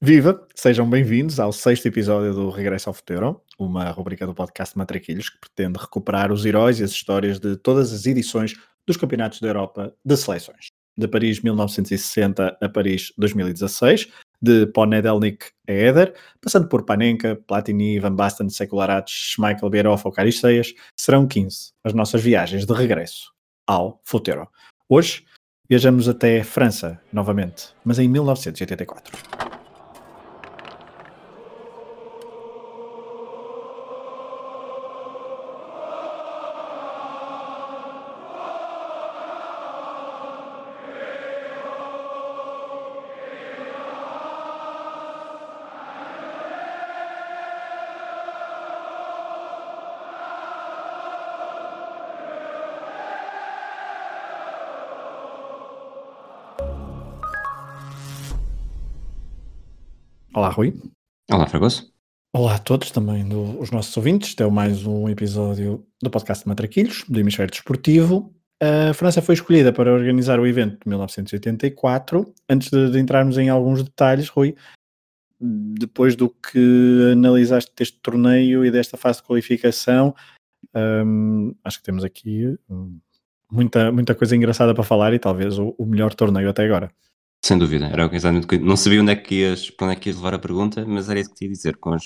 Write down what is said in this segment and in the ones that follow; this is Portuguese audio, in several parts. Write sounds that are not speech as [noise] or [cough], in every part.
Viva! Sejam bem-vindos ao sexto episódio do Regresso ao Futuro, uma rubrica do podcast Matraquilhos que pretende recuperar os heróis e as histórias de todas as edições dos Campeonatos da Europa de Seleções. De Paris 1960 a Paris 2016, de Ponedelnik a Eder, passando por Panenka, Platini, Van Basten, Sekularac, Michael Bierhoff ou Caristeias, serão 15 as nossas viagens de regresso ao Futuro. Hoje viajamos até França, novamente, mas em 1984. Rui. Olá, Fragoso. Olá a todos, também do, os nossos ouvintes. Este é mais um episódio do podcast de Matraquilhos, do Hemisfério Desportivo. A França foi escolhida para organizar o evento de 1984. Antes de, de entrarmos em alguns detalhes, Rui, depois do que analisaste deste torneio e desta fase de qualificação, hum, acho que temos aqui hum, muita, muita coisa engraçada para falar e talvez o, o melhor torneio até agora. Sem dúvida, era exatamente que não sabia onde é que ias, para onde é que ias levar a pergunta, mas era isso que te ia dizer, com,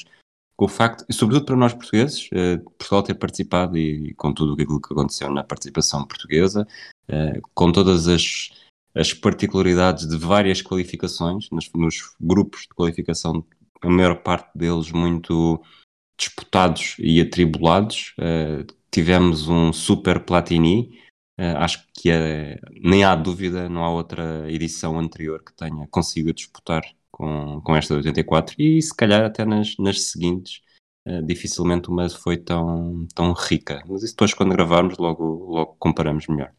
com o facto, e sobretudo para nós portugueses, eh, Portugal ter participado e, e, com tudo aquilo que aconteceu na participação portuguesa, eh, com todas as, as particularidades de várias qualificações, nos, nos grupos de qualificação, a maior parte deles muito disputados e atribulados, eh, tivemos um super Platini, Uh, acho que é, nem há dúvida, não há outra edição anterior que tenha conseguido disputar com, com esta de 84 e se calhar até nas, nas seguintes uh, dificilmente uma foi tão, tão rica. Mas isso depois quando gravarmos logo, logo comparamos melhor.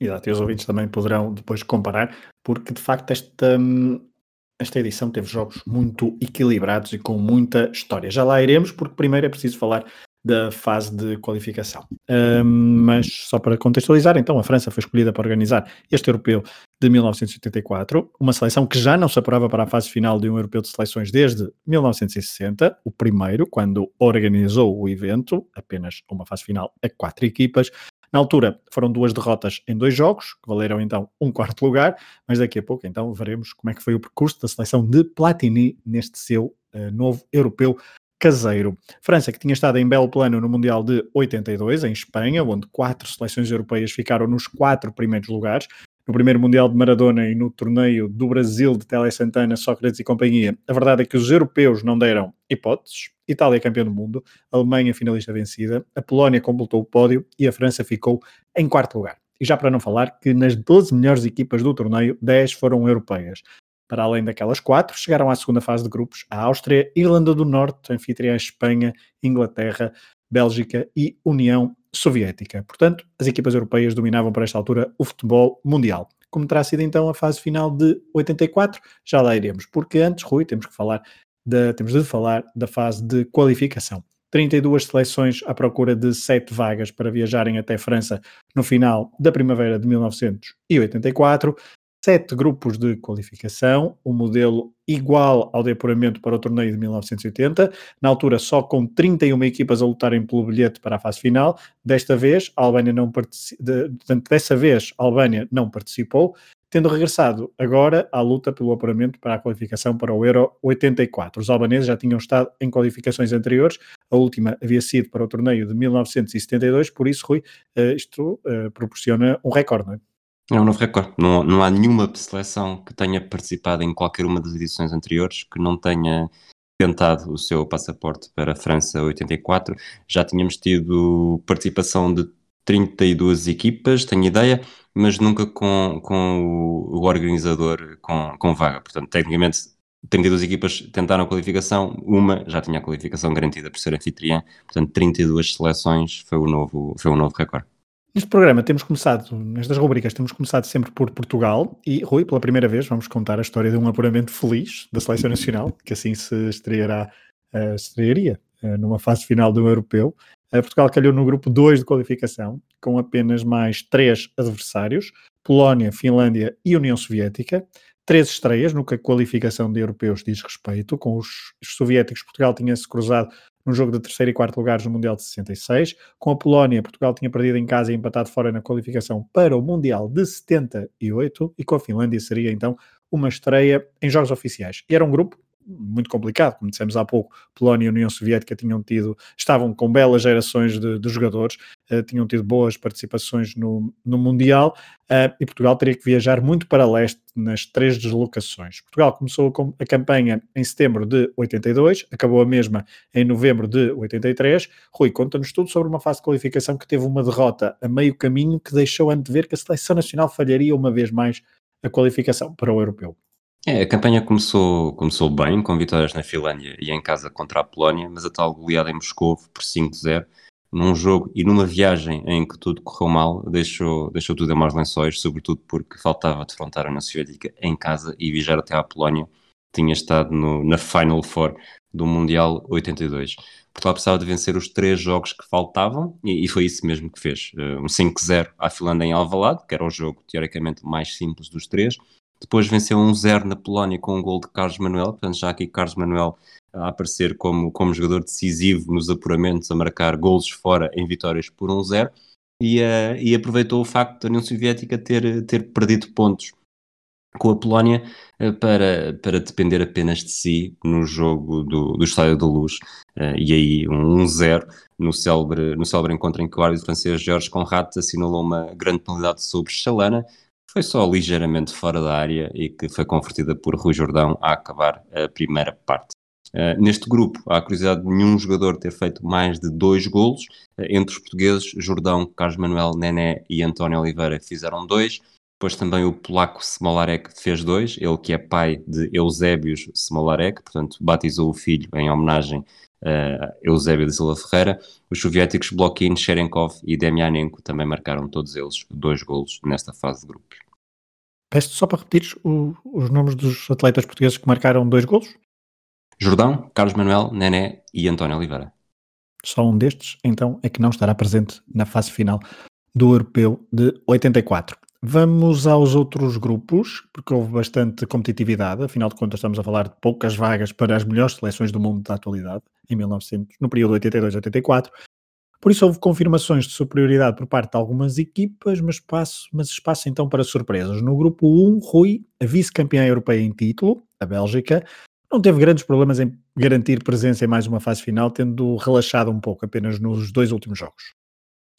Exato, e os ouvintes também poderão depois comparar, porque de facto esta, esta edição teve jogos muito equilibrados e com muita história. Já lá iremos, porque primeiro é preciso falar da fase de qualificação. Um, mas só para contextualizar, então a França foi escolhida para organizar este europeu de 1984, uma seleção que já não se apurava para a fase final de um europeu de seleções desde 1960, o primeiro, quando organizou o evento, apenas uma fase final a quatro equipas. Na altura foram duas derrotas em dois jogos, que valeram então um quarto lugar, mas daqui a pouco então veremos como é que foi o percurso da seleção de Platini neste seu uh, novo europeu caseiro. França, que tinha estado em belo plano no Mundial de 82, em Espanha, onde quatro seleções europeias ficaram nos quatro primeiros lugares. No primeiro Mundial de Maradona e no torneio do Brasil de Tele Santana, Sócrates e companhia, a verdade é que os europeus não deram hipóteses. Itália campeã do mundo, Alemanha finalista vencida, a Polónia completou o pódio e a França ficou em quarto lugar. E já para não falar que nas 12 melhores equipas do torneio, 10 foram europeias. Para além daquelas quatro, chegaram à segunda fase de grupos a Áustria, Irlanda do Norte, anfitriã Espanha, Inglaterra, Bélgica e União Soviética. Portanto, as equipas europeias dominavam para esta altura o futebol mundial. Como terá sido então a fase final de 84, já lá iremos, porque antes, Rui, temos que falar de, temos de falar da fase de qualificação. 32 seleções à procura de 7 vagas para viajarem até França no final da primavera de 1984 sete grupos de qualificação, um modelo igual ao de apuramento para o torneio de 1980, na altura só com 31 equipas a lutarem pelo bilhete para a fase final. Desta vez, a Albânia não de, dessa vez, a Albânia não participou, tendo regressado agora à luta pelo apuramento para a qualificação para o Euro 84. Os albaneses já tinham estado em qualificações anteriores, a última havia sido para o torneio de 1972, por isso, Rui, eh, isto uh, proporciona um recorde, não é? É um novo recorde. Não, não há nenhuma seleção que tenha participado em qualquer uma das edições anteriores que não tenha tentado o seu passaporte para a França 84. Já tínhamos tido participação de 32 equipas, tenho ideia, mas nunca com, com o, organizador com, com vaga. Portanto, tecnicamente, 32 equipas tentaram a qualificação, uma já tinha a qualificação garantida por ser anfitriã, portanto, 32 seleções foi o novo, foi o novo recorde. Neste programa temos começado, nestas rubricas, temos começado sempre por Portugal e, Rui, pela primeira vez vamos contar a história de um apuramento feliz da Seleção Nacional, que assim se estreará, uh, estrearia uh, numa fase final do Europeu. Uh, Portugal calhou no grupo 2 de qualificação, com apenas mais três adversários, Polónia, Finlândia e União Soviética. três estreias no que a qualificação de europeus diz respeito. Com os, os soviéticos, Portugal tinha-se cruzado no jogo de terceiro e quarto lugares no Mundial de 66. Com a Polónia, Portugal tinha perdido em casa e empatado fora na qualificação para o Mundial de 78. E com a Finlândia seria então uma estreia em jogos oficiais. E era um grupo muito complicado, como dissemos há pouco, Polónia e União Soviética tinham tido, estavam com belas gerações de, de jogadores, uh, tinham tido boas participações no, no Mundial uh, e Portugal teria que viajar muito para leste nas três deslocações. Portugal começou a campanha em setembro de 82, acabou a mesma em novembro de 83. Rui, conta-nos tudo sobre uma fase de qualificação que teve uma derrota a meio caminho que deixou antever que a seleção nacional falharia uma vez mais a qualificação para o europeu. É, a campanha começou, começou bem, com vitórias na Finlândia e em casa contra a Polónia, mas a tal goleada em Moscou por 5-0, num jogo e numa viagem em que tudo correu mal, deixou, deixou tudo a maus lençóis, sobretudo porque faltava defrontar a União Soviética em casa e viajar até à Polónia, tinha estado no, na Final Four do Mundial 82. Portugal precisava de vencer os três jogos que faltavam e, e foi isso mesmo que fez. Uh, um 5-0 à Finlândia em Alvalade, que era o jogo teoricamente mais simples dos três, depois venceu 1-0 na Polónia com um gol de Carlos Manuel, portanto já aqui Carlos Manuel a aparecer como, como jogador decisivo nos apuramentos, a marcar golos fora em vitórias por 1-0, e, uh, e aproveitou o facto da União Soviética ter, ter perdido pontos com a Polónia uh, para, para depender apenas de si no jogo do, do Estádio da Luz, uh, e aí um 1-0 no célebre, no célebre encontro em que o árbitro francês Georges Conrad assinalou uma grande penalidade sobre Chalana, foi só ligeiramente fora da área e que foi convertida por Rui Jordão a acabar a primeira parte. Uh, neste grupo, há curiosidade de nenhum jogador ter feito mais de dois golos. Uh, entre os portugueses, Jordão, Carlos Manuel, Nené e António Oliveira fizeram dois. Depois também o polaco Smolarek fez dois, ele que é pai de Eusébios Smolarek, portanto batizou o filho em homenagem a Eusébio de Silva Ferreira. Os soviéticos Blokin, Sherenkov e Demianenko também marcaram todos eles dois golos nesta fase de grupos. Peço só para repetir os nomes dos atletas portugueses que marcaram dois golos? Jordão, Carlos Manuel, Nené e António Oliveira. Só um destes, então, é que não estará presente na fase final do Europeu de 84. Vamos aos outros grupos, porque houve bastante competitividade, afinal de contas estamos a falar de poucas vagas para as melhores seleções do mundo da atualidade, em 1900, no período 82-84. Por isso houve confirmações de superioridade por parte de algumas equipas, mas espaço, mas espaço então para surpresas. No grupo 1, Rui, a vice-campeã europeia em título, a Bélgica, não teve grandes problemas em garantir presença em mais uma fase final, tendo relaxado um pouco apenas nos dois últimos jogos.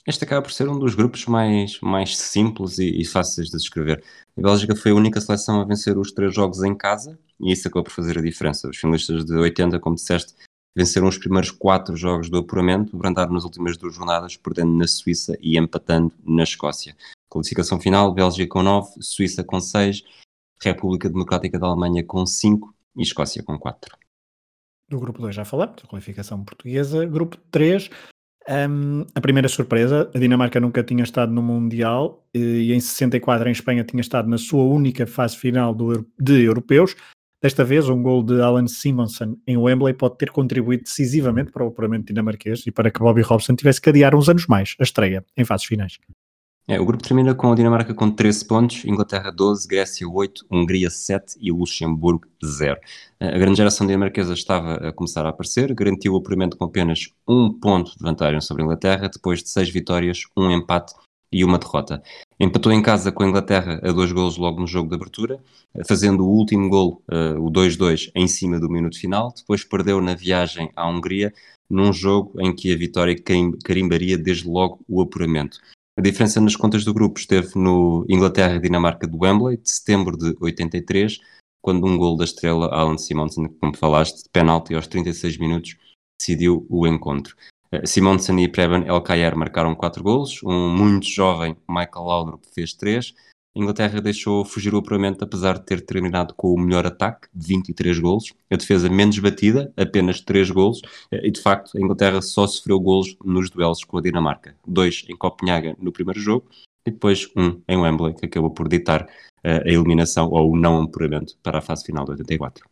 Este acaba por ser um dos grupos mais, mais simples e, e, fáceis de descrever. A Bélgica foi a única seleção a vencer os três jogos em casa e isso acabou por fazer a diferença. Os finalistas de 80, como disseste, venceram os primeiros quatro jogos do apuramento, brandaram nas últimas duas jornadas, perdendo na Suíça e empatando na Escócia. Qualificação final, Bélgica com 9, Suíça com 6, República Democrática da Alemanha com 5 e Escócia com 4. Do grupo 2 já falamos, a qualificação portuguesa. Grupo 3, um, a primeira surpresa, a Dinamarca nunca tinha estado no Mundial e em 64 em Espanha tinha estado na sua única fase final do, de europeus. Desta vez, um gol de Alan Simonsen em Wembley pode ter contribuído decisivamente para o apuramento dinamarquês e para que Bobby Robson tivesse que adiar uns anos mais a estreia em fases finais. É, o grupo termina com a Dinamarca com 13 pontos, Inglaterra 12, Grécia 8, Hungria 7 e Luxemburgo 0. A grande geração dinamarquesa estava a começar a aparecer, garantiu o apuramento com apenas um ponto de vantagem sobre a Inglaterra, depois de seis vitórias, um empate e uma derrota. Empatou em casa com a Inglaterra a dois golos logo no jogo de abertura, fazendo o último gol, uh, o 2-2, em cima do minuto final. Depois perdeu na viagem à Hungria, num jogo em que a vitória carimbaria desde logo o apuramento. A diferença nas contas do grupo esteve no Inglaterra-Dinamarca do Wembley, de setembro de 83, quando um gol da estrela Alan Simonsen, como falaste, de penalti aos 36 minutos, decidiu o encontro. Eh, Simonsen e Preben Elkayer marcaram quatro golos, um muito jovem Michael Laudrup fez três. Inglaterra deixou fugir o apuramento apesar de ter terminado com o melhor ataque, 23 golos. A defesa menos batida, apenas 3 golos. Eh, e de facto, a Inglaterra só sofreu golos nos duelos com a Dinamarca. Dois em Copenhaga no primeiro jogo e depois um em Wembley, que acabou por ditar uh, a eliminação ou o não apuramento para a fase final de 84.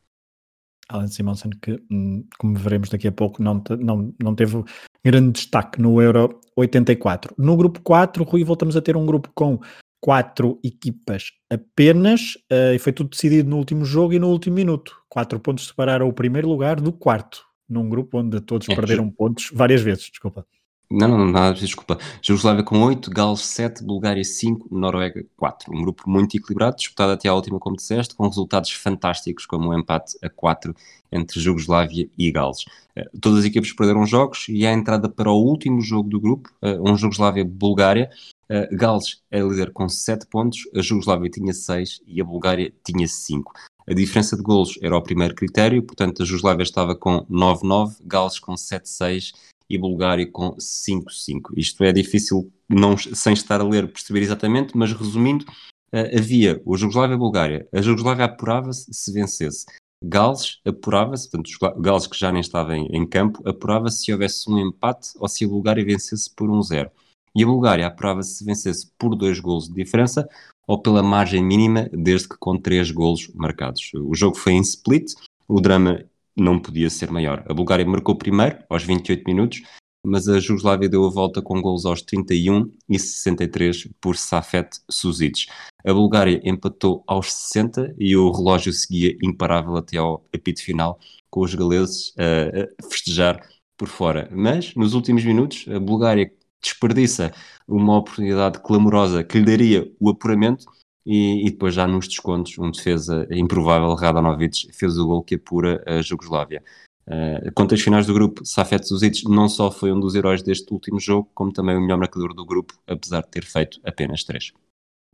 Alan Simonsen, que, hum, como veremos daqui a pouco, não, não, não teve grande destaque no Euro 84. No grupo 4, Rui, voltamos a ter um grupo com quatro equipas apenas uh, e foi tudo decidido no último jogo e no último minuto. Quatro pontos separaram o primeiro lugar do quarto, num grupo onde todos é, perderam pontos várias vezes, desculpa. Não, não, nada, desculpa. Jugoslávia com 8, Gales 7, Bulgária 5, Noruega 4. Um grupo muito equilibrado, disputado até à última, como disseste, com resultados fantásticos, como o um empate a 4 entre Jugoslávia e Gales. Uh, todas as equipes perderam jogos e a entrada para o último jogo do grupo, uh, um Jugoslávia-Bulgária. Uh, Gales é líder com 7 pontos, a Jugoslávia tinha 6 e a Bulgária tinha 5. A diferença de golos era o primeiro critério, portanto a Jugoslávia estava com 9-9, Gales com 7-6 e Bulgária com 5-5. Isto é difícil, não, sem estar a ler, perceber exatamente, mas resumindo, uh, havia o Jugoslávia e a Bulgária. A Jugoslávia apurava-se se vencesse. Gales apurava-se, portanto, Gales que já nem estava em, em campo, apurava-se se houvesse um empate ou se a Bulgária vencesse por 1-0. E a Bulgária apurava-se se vencesse por dois golos de diferença ou pela margem mínima, desde que com três golos marcados. O jogo foi em split, o drama não podia ser maior. A Bulgária marcou primeiro, aos 28 minutos, mas a Jugoslávia deu a volta com gols aos 31 e 63 por Safet Suzic. A Bulgária empatou aos 60 e o relógio seguia imparável até ao apito final, com os galeses a festejar por fora. Mas, nos últimos minutos, a Bulgária desperdiça uma oportunidade clamorosa que lhe daria o apuramento e, e, depois já nos descontos, um defesa improvável, Radanovic, fez o gol que apura a Jugoslávia. Uh, contas finais do grupo, Safet Suzic não só foi um dos heróis deste último jogo, como também o melhor marcador do grupo, apesar de ter feito apenas três.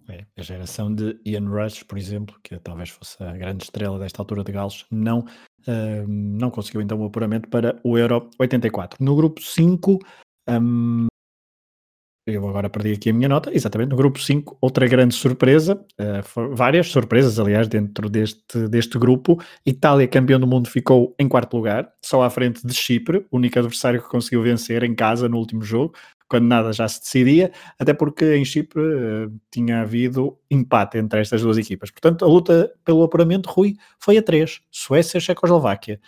É, a geração de Ian Rush, por exemplo, que talvez fosse a grande estrela desta altura de Gales, não, uh, não conseguiu então o apuramento para o Euro 84. No grupo 5, um, eu agora perdi aqui a minha nota, exatamente, no grupo 5, outra grande surpresa, uh, várias surpresas, aliás, dentro deste, deste grupo. Itália, campeão do mundo, ficou em quarto lugar, só à frente de Chipre, único adversário que conseguiu vencer em casa no último jogo, quando nada já se decidia, até porque em Chipre uh, tinha havido empate entre estas duas equipas. Portanto, a luta pelo apuramento, Rui, foi a três: Suécia, Checoslováquia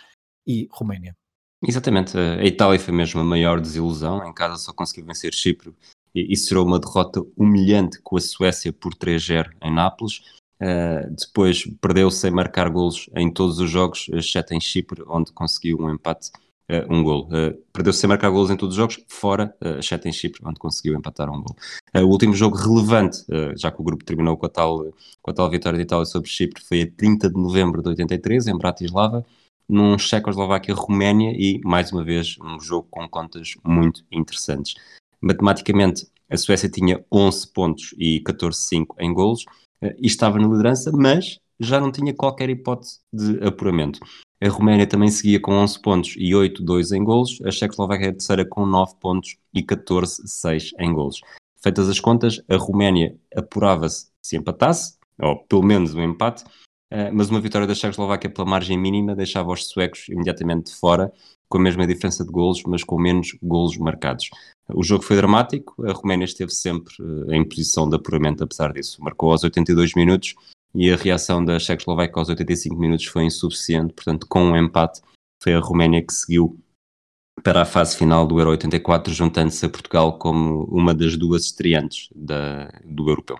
e Roménia. Exatamente, a Itália foi mesmo a maior desilusão, em casa só conseguiu vencer Chipre e será uma derrota humilhante com a Suécia por 3-0 em Nápoles. Uh, depois perdeu sem marcar golos em todos os jogos, exceto em Chipre, onde conseguiu um empate, uh, um gol. Uh, perdeu sem marcar golos em todos os jogos, fora, exceto em Chipre, onde conseguiu empatar um gol. o último jogo relevante, já que o grupo terminou com a, tal, com a tal vitória de Itália sobre Chipre, foi a 30 de novembro de 83, em Bratislava, num Checoslováquia-Roménia e, mais uma vez, um jogo com contas muito interessantes. Matematicamente, a Suécia tinha 11 pontos e 14-5 em golos eh, e estava na liderança, mas já não tinha qualquer hipótese de apuramento. A Roménia também seguia com 11 pontos e 8-2 em golos, a Checoslováquia a terceira com 9 pontos e 14-6 em golos. Feitas as contas, a Roménia apurava-se se empatasse, ou pelo menos um empate, eh, mas uma vitória da Checoslováquia pela margem mínima deixava os suecos imediatamente fora com a mesma diferença de golos, mas com menos golos marcados. O jogo foi dramático, a Roménia esteve sempre uh, em posição de apuramento, apesar disso. Marcou aos 82 minutos e a reação da Checoslováquia aos 85 minutos foi insuficiente, portanto, com um empate, foi a Roménia que seguiu para a fase final do Euro 84, juntando-se a Portugal como uma das duas estreantes da, do europeu.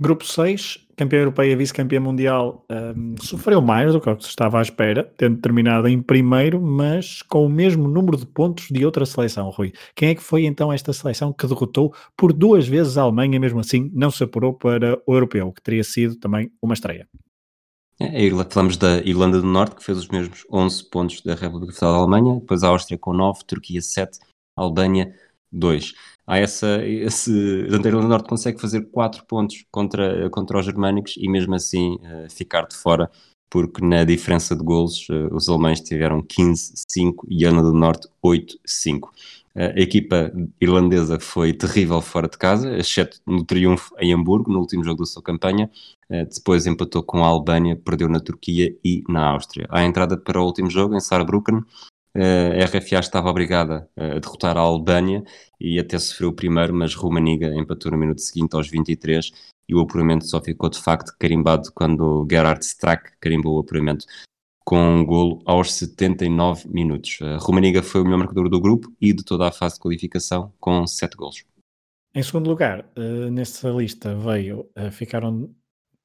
Grupo 6, campeã europeia, vice-campeã mundial, um, sofreu mais do que se estava à espera, tendo terminado em primeiro, mas com o mesmo número de pontos de outra seleção, Rui. Quem é que foi então esta seleção que derrotou por duas vezes a Alemanha, mesmo assim não se apurou para o europeu, que teria sido também uma estreia? É, falamos da Irlanda do Norte, que fez os mesmos 11 pontos da República Federal da Alemanha, depois a Áustria com 9, Turquia 7, Albânia 2 há essa, esse, a do Norte consegue fazer 4 pontos contra, contra os germânicos e mesmo assim uh, ficar de fora, porque na diferença de golos uh, os alemães tiveram 15-5 e a do Norte 8-5. Uh, eh, a equipa irlandesa foi terrível fora de casa, exceto no triunfo em Hamburgo, no último jogo da sua campanha. depois empatou com a Albânia, perdeu na Turquia e na Áustria. À entrada para o último jogo, em Saarbrücken, a RFA estava obrigada a derrotar a Albânia e até sofreu o primeiro, mas Rumaniga empatou no minuto seguinte aos 23 e o apuramento só ficou de facto carimbado quando Gerhard Strack carimbou o apuramento com um golo aos 79 minutos. A Rumaniga foi o melhor marcador do grupo e de toda a fase de qualificação com 7 golos. Em segundo lugar, nessa lista veio, ficaram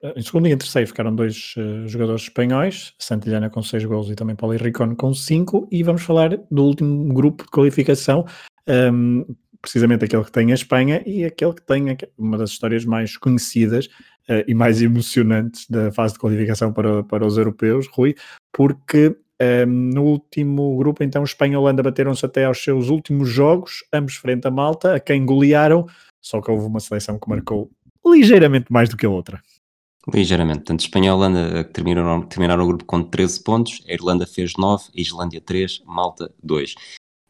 em segundo e em terceiro ficaram dois uh, jogadores espanhóis, Santillana com seis gols e também Paulo Ricón com cinco, e vamos falar do último grupo de qualificação, um, precisamente aquele que tem a Espanha e aquele que tem uma das histórias mais conhecidas uh, e mais emocionantes da fase de qualificação para, para os europeus, Rui, porque um, no último grupo, então, Espanha e Holanda bateram-se até aos seus últimos jogos, ambos frente a Malta, a quem golearam, só que houve uma seleção que marcou ligeiramente mais do que a outra. Ligeiramente. Tanto Espanha e Holanda terminaram, terminaram o grupo com 13 pontos, a Irlanda fez 9, a Islândia 3, Malta 2.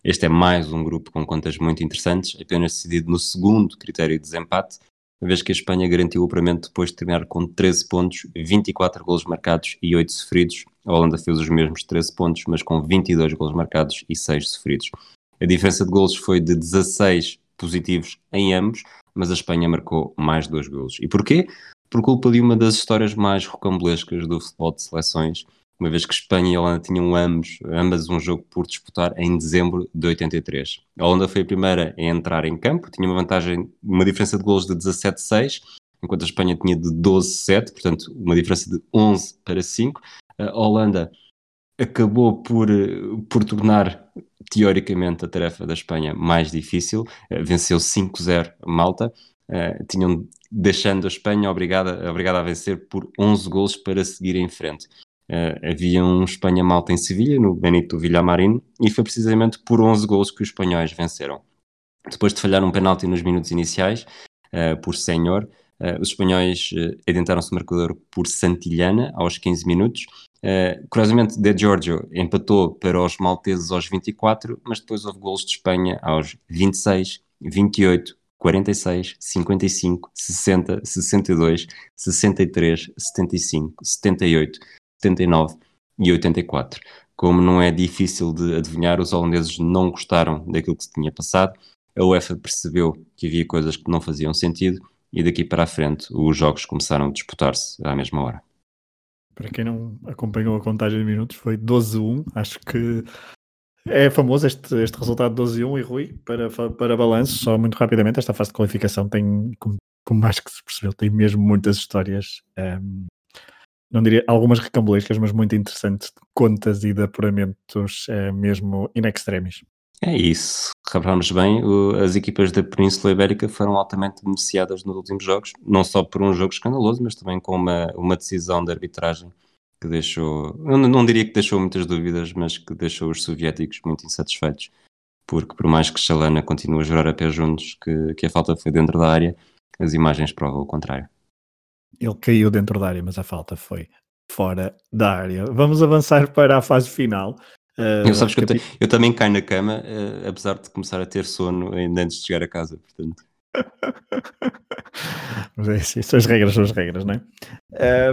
Este é mais um grupo com contas muito interessantes, apenas decidido no segundo critério de desempate, uma vez que a Espanha garantiu o apuramento depois de terminar com 13 pontos, 24 golos marcados e 8 sofridos. A Holanda fez os mesmos 13 pontos, mas com 22 golos marcados e 6 sofridos. A diferença de golos foi de 16 positivos em ambos, mas a Espanha marcou mais dois golos. E porquê? Por culpa de uma das histórias mais rocambolescas do futebol de seleções, uma vez que Espanha e Holanda tinham ambos, ambas um jogo por disputar em dezembro de 83. A Holanda foi a primeira a entrar em campo, tinha uma vantagem, uma diferença de golos de 17-6, enquanto a Espanha tinha de 12-7, portanto uma diferença de 11 para 5. A Holanda acabou por, por tornar teoricamente a tarefa da Espanha mais difícil, venceu 5-0 Malta, uh, tinham deixando a Espanha obrigada, obrigada a vencer por 11 golos para seguir em frente. Uh, havia um Espanha-Malta em Sevilha, no Benito Villamarín, e foi precisamente por 11 gols que os espanhóis venceram. Depois de falhar um penalti nos minutos iniciais, uh, por Senhor, uh, os espanhóis uh, adentaram-se no marcador por Santillana, aos 15 minutos. curiosamente, De Giorgio empatou para os malteses aos 24, mas depois houve gols de Espanha aos 26, 28, 46, 55, 60, 62, 63, 75, 78, 79 e 84. Como não é difícil de adivinhar, os holandeses não gostaram daquilo que se tinha passado. A UEFA percebeu que havia coisas que não faziam sentido e daqui para a frente os jogos começaram a disputar-se à mesma hora. Para quem não acompanhou a contagem de minutos, foi 12-1. Acho que é famoso este, este resultado 12-1 e Rui, para, para balanço, só muito rapidamente, esta fase de qualificação tem, como, como mais que se percebeu, tem mesmo muitas histórias um, ehm, não diria algumas recambulescas, mas muito interessantes de contas e de apuramentos é, mesmo in extremis. É isso. Reparamos bem, o, as equipas da Península Ibérica foram altamente beneficiadas nos últimos jogos, não só por um jogo escandaloso, mas também com uma, uma decisão de arbitragem que deixou, não, não diria que deixou muitas dúvidas, mas que deixou os soviéticos muito insatisfeitos, porque por mais que Chalana continue a jurar a pé juntos que, que a falta foi dentro da área, as imagens provam o contrário. Ele caiu dentro da área, mas a falta foi fora da área. Vamos avançar para a fase final. Uh, eu, sabes que eu, te, eu, também caio na cama, uh, apesar de começar a ter sono ainda antes de chegar a casa, portanto. [laughs] Mas é assim, são as regras, são as regras, não é?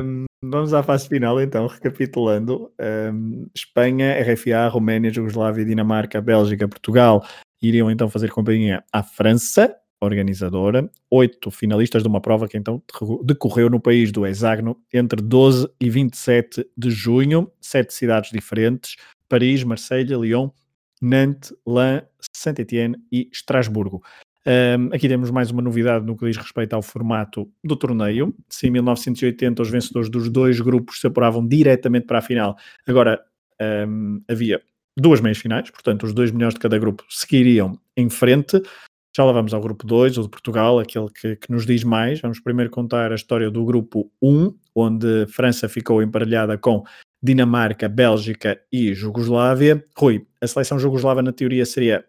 Um, vamos à fase final então, recapitulando. Um, Espanha, RFA, Roménia, Jugoslávia, Dinamarca, Bélgica, Portugal iriam então fazer companhia à França organizadora, oito finalistas de uma prova que então decorreu no país do hexágono entre 12 e 27 de junho, sete cidades diferentes, Paris, Marselha, Lyon, Nantes, Lens, Saint-Étienne e Estrasburgo. Um, aqui temos mais uma novidade no que diz respeito ao formato do torneio. Se em 1980 os vencedores dos dois grupos se apuravam diretamente para a final, agora um, havia duas meias finais, portanto os dois melhores de cada grupo seguiriam em frente. Já lá vamos ao grupo 2, o de Portugal, aquele que, que, nos diz mais. Vamos primeiro contar a história do grupo 1, onde França ficou emparelhada com Dinamarca, Bélgica e Jugoslávia. Rui, a seleção jugoslava na teoria seria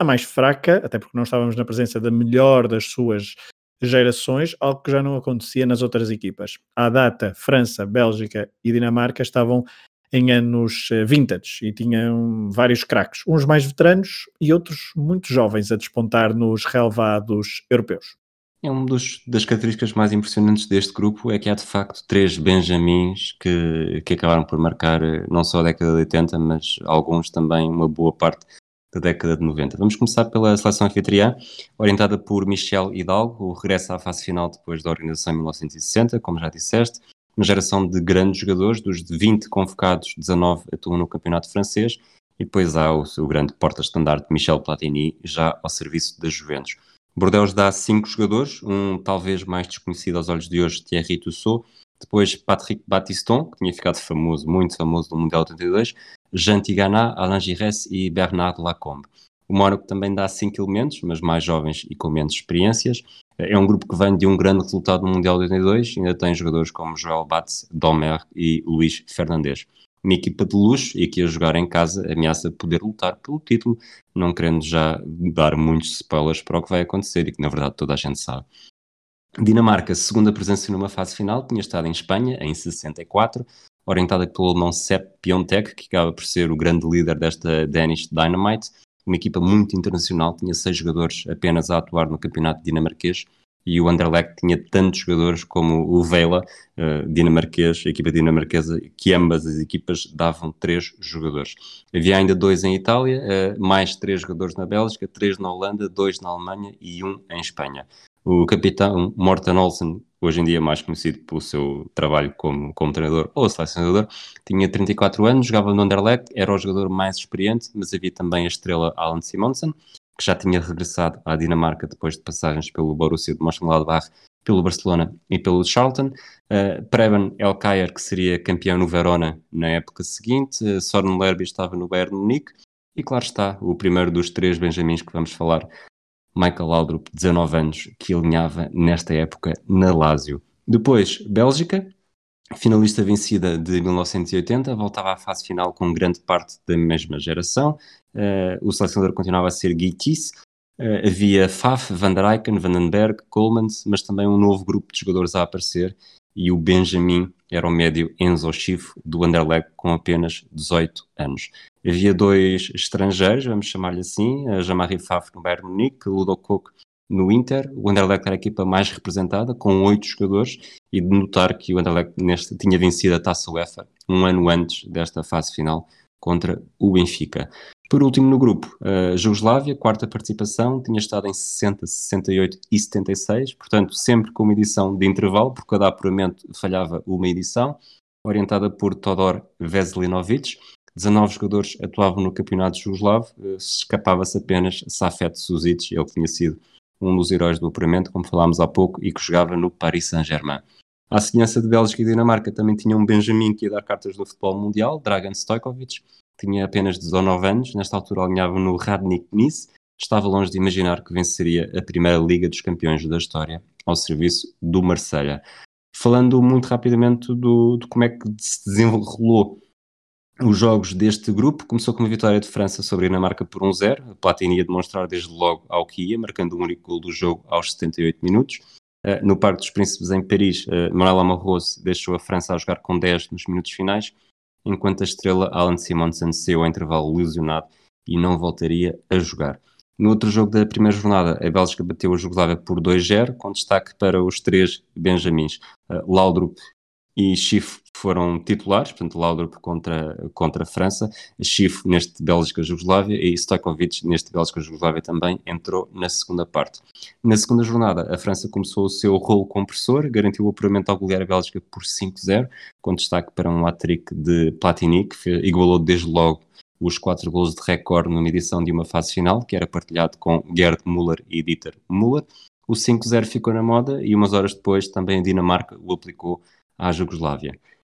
a mais fraca, até porque não estávamos na presença da melhor das suas gerações, algo que já não acontecia nas outras equipas. À data, França, Bélgica e Dinamarca estavam em anos eh, vintage e tinham vários craques, uns mais veteranos e outros muito jovens a despontar nos relevados europeus. É uma das características mais impressionantes deste grupo é que há de facto três Benjamins que, que acabaram por marcar eh, não só a década de 80, mas alguns também uma boa parte da década de 90. Vamos começar pela seleção anfitriã, orientada por Michel Hidalgo, o regresso à fase final depois da organização em 1960, como já disseste, uma geração de grandes jogadores, dos 20 convocados, 19 atuam no campeonato francês, e depois há o, o grande porta-estandarte Michel Platini, já ao serviço das Juventus. Bordeaux dá cinco jogadores, um talvez mais desconhecido aos olhos de hoje, Thierry Tussaud, depois Patrick Battiston, que tinha ficado famoso, muito famoso no Mundial 82, Jean Tigana, Alain Giresse e Bernard Lacombe. O Mónaco também dá cinco elementos, mas mais jovens e com menos experiências. É um grupo que vem de um grande resultado no Mundial 82, ainda tem jogadores como Joel Batz, Domer e Luís Fernandes. Uma equipa de luxo e que a jogar em casa ameaça poder lutar pelo título, não querendo já dar muitos spoilers para o que vai acontecer e que na verdade toda a gente sabe. Dinamarca, segunda presença numa fase final, tinha estado em Espanha em 64, orientada pelo alemão Sepp Piontek, que acaba por ser o grande líder desta Danish Dynamite, uma equipa muito internacional, tinha seis jogadores apenas a atuar no campeonato dinamarquês, e o Anderlecht tinha tantos jogadores como o Vela, uh, dinamarquês, equipa dinamarquesa, que ambas as equipas davam três jogadores. Havia ainda dois em Itália, uh, mais três jogadores na Bélgica, três na Holanda, dois na Alemanha e um em Espanha. O capitão Morten Olsen, hoje em dia mais conhecido pelo seu trabalho como, como treinador ou selecionador, tinha 34 anos, jogava no Anderlecht, era o jogador mais experiente, mas havia também a estrela Alan Simonsen, que já tinha regressado à Dinamarca depois de passagens pelo Borussia de Mönchengladbach, pelo Barcelona e pelo Charlton. Uh, Preben Elkayer, que seria campeão no Verona na época seguinte. Uh, Soren Lerby estava no Bayern Munique. E claro está, o primeiro dos três Benjamins que vamos falar, Michael Laudrup, 19 anos, que alinhava nesta época na Lazio. Depois, Bélgica, finalista vencida de 1980, voltava à fase final com grande parte da mesma geração. Uh, o selecionador continuava a ser Guy. Uh, havia Faf, Van der Eycken, Vandenberg, Colemans, mas também um novo grupo de jogadores a aparecer. E o Benjamin era o médio Enzo Schiff, do Anderlecht, com apenas 18 anos. Havia dois estrangeiros, vamos chamar-lhe assim, a Jamari Faf no Bayern Munique, Ludo Cook no Inter. O Anderlecht era a equipa mais representada, com oito jogadores, e de notar que o Anderlecht neste, tinha vencido a Taça UEFA um ano antes desta fase final contra o Benfica. Por último no grupo, a Jugoslávia, quarta participação, tinha estado em 60, 68 e 76, portanto sempre com uma edição de intervalo, por cada apuramento falhava uma edição, orientada por Todor Veselinovic. 19 jogadores atuavam no campeonato jugoslavo, eh, escapava-se apenas Safet Suzic, ele tinha sido um dos heróis do apuramento, como falámos há pouco, e que jogava no Paris Saint-Germain. À semelhança de Bélgica e Dinamarca, também tinha um Benjamin que ia dar cartas no futebol mundial, Dragan Stojkovic, tinha apenas 19 anos, nesta altura alinhava no Radnik Nice, estava longe de imaginar que venceria a primeira Liga dos Campeões da história ao serviço do Marselha. Falando muito rapidamente do, de como é que se desenrolou os jogos deste grupo, começou com uma vitória de França sobre a Dinamarca por 1-0, a Platini ia demonstrar desde logo ao que ia, marcando o único gol do jogo aos 78 minutos. Uh, no Parque dos Príncipes em Paris, uh, Manuel Amarroso deixou a França a jogar com 10 nos minutos finais, enquanto a estrela Alan Simonsen saiu ao intervalo lesionado e não voltaria a jogar. No outro jogo da primeira jornada, a Bélgica bateu a Jugoslávia por 2-0, com destaque para os três Benjamins, uh, Laudrup e Schiff foram titulares, portanto Laudrup contra, contra a França, Schiff neste Bélgica-Jugoslávia e Stojkovic neste Bélgica-Jugoslávia também entrou na segunda parte. Na segunda jornada, a França começou o seu rolo compressor, garantiu o apuramento ao golear a Bélgica por 5-0, com destaque para um hat-trick de Platini, que igualou desde logo os quatro gols de recorde numa edição de uma fase final, que era partilhado com Gerd Müller e Dieter Müller. O 5-0 ficou na moda e umas horas depois também a Dinamarca o aplicou à Jugoslávia.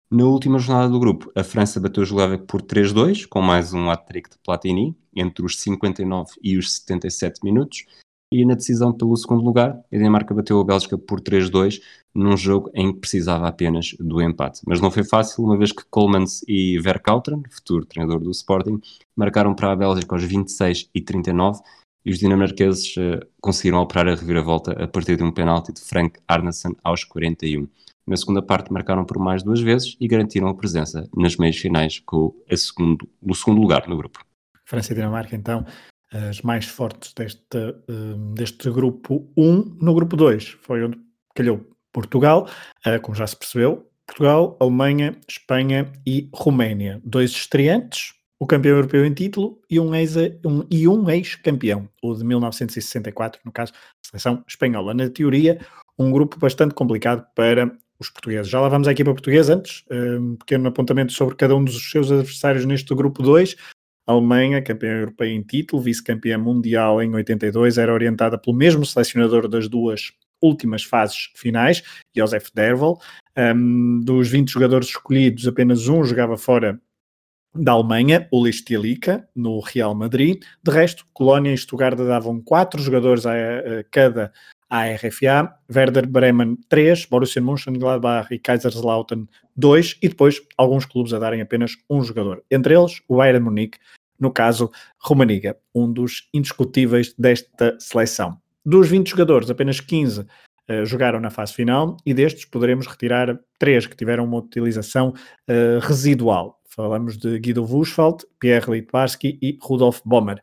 Na última jornada do grupo, a França bateu a Jugoslávia por 3-2, com mais um hat-trick de Platini, entre os 59 e os 77 minutos. E na decisão pelo segundo lugar, a Dinamarca bateu a Bélgica por 3-2, num jogo em que precisava apenas do empate. Mas não foi fácil, uma vez que Colemans e Verkauteren, futuro treinador do Sporting, marcaram para a Bélgica aos 26 e 39, e os dinamarqueses uh, conseguiram operar a reviravolta a partir de um penalti de Frank Arnesen aos 41. Na segunda parte marcaram por mais duas vezes e garantiram a presença nas meias finais com segundo, o segundo lugar no grupo. França e Dinamarca, então, as mais fortes deste, hum, deste grupo 1. No grupo 2 foi onde calhou Portugal, eh, como já se percebeu, Portugal, Alemanha, Espanha e Roménia. Dois estreantes, o campeão europeu em título e um, ex, um, e um ex-campeão, o de 1964, no caso, a seleção espanhola. Na teoria, um grupo bastante complicado para os portugueses. Já lá vamos à equipa portuguesa antes, um pequeno apontamento sobre cada um dos seus adversários neste grupo 2. A Alemanha, campeã europeia em título, vice-campeã mundial em 82, era orientada pelo mesmo selecionador das duas últimas fases finais, Josef Derval. Um, dos 20 jogadores escolhidos, apenas um jogava fora da Alemanha, Uli Stielica, no Real Madrid. De resto, Colónia e Stuttgart davam quatro jogadores a, a cada à RFA, Werder Bremen 3, Borussia Mönchengladbach e Kaiserslautern 2 e depois alguns clubes a darem apenas um jogador, entre eles o Bayern Munique, no caso Romaniga, um dos indiscutíveis desta seleção. Dos 20 jogadores, apenas 15 uh, eh, jogaram na fase final e destes poderemos retirar 3 que tiveram uma utilização uh, residual. Falamos de Guido Wuschfeld, Pierre Litbarski e Rudolf Bommer.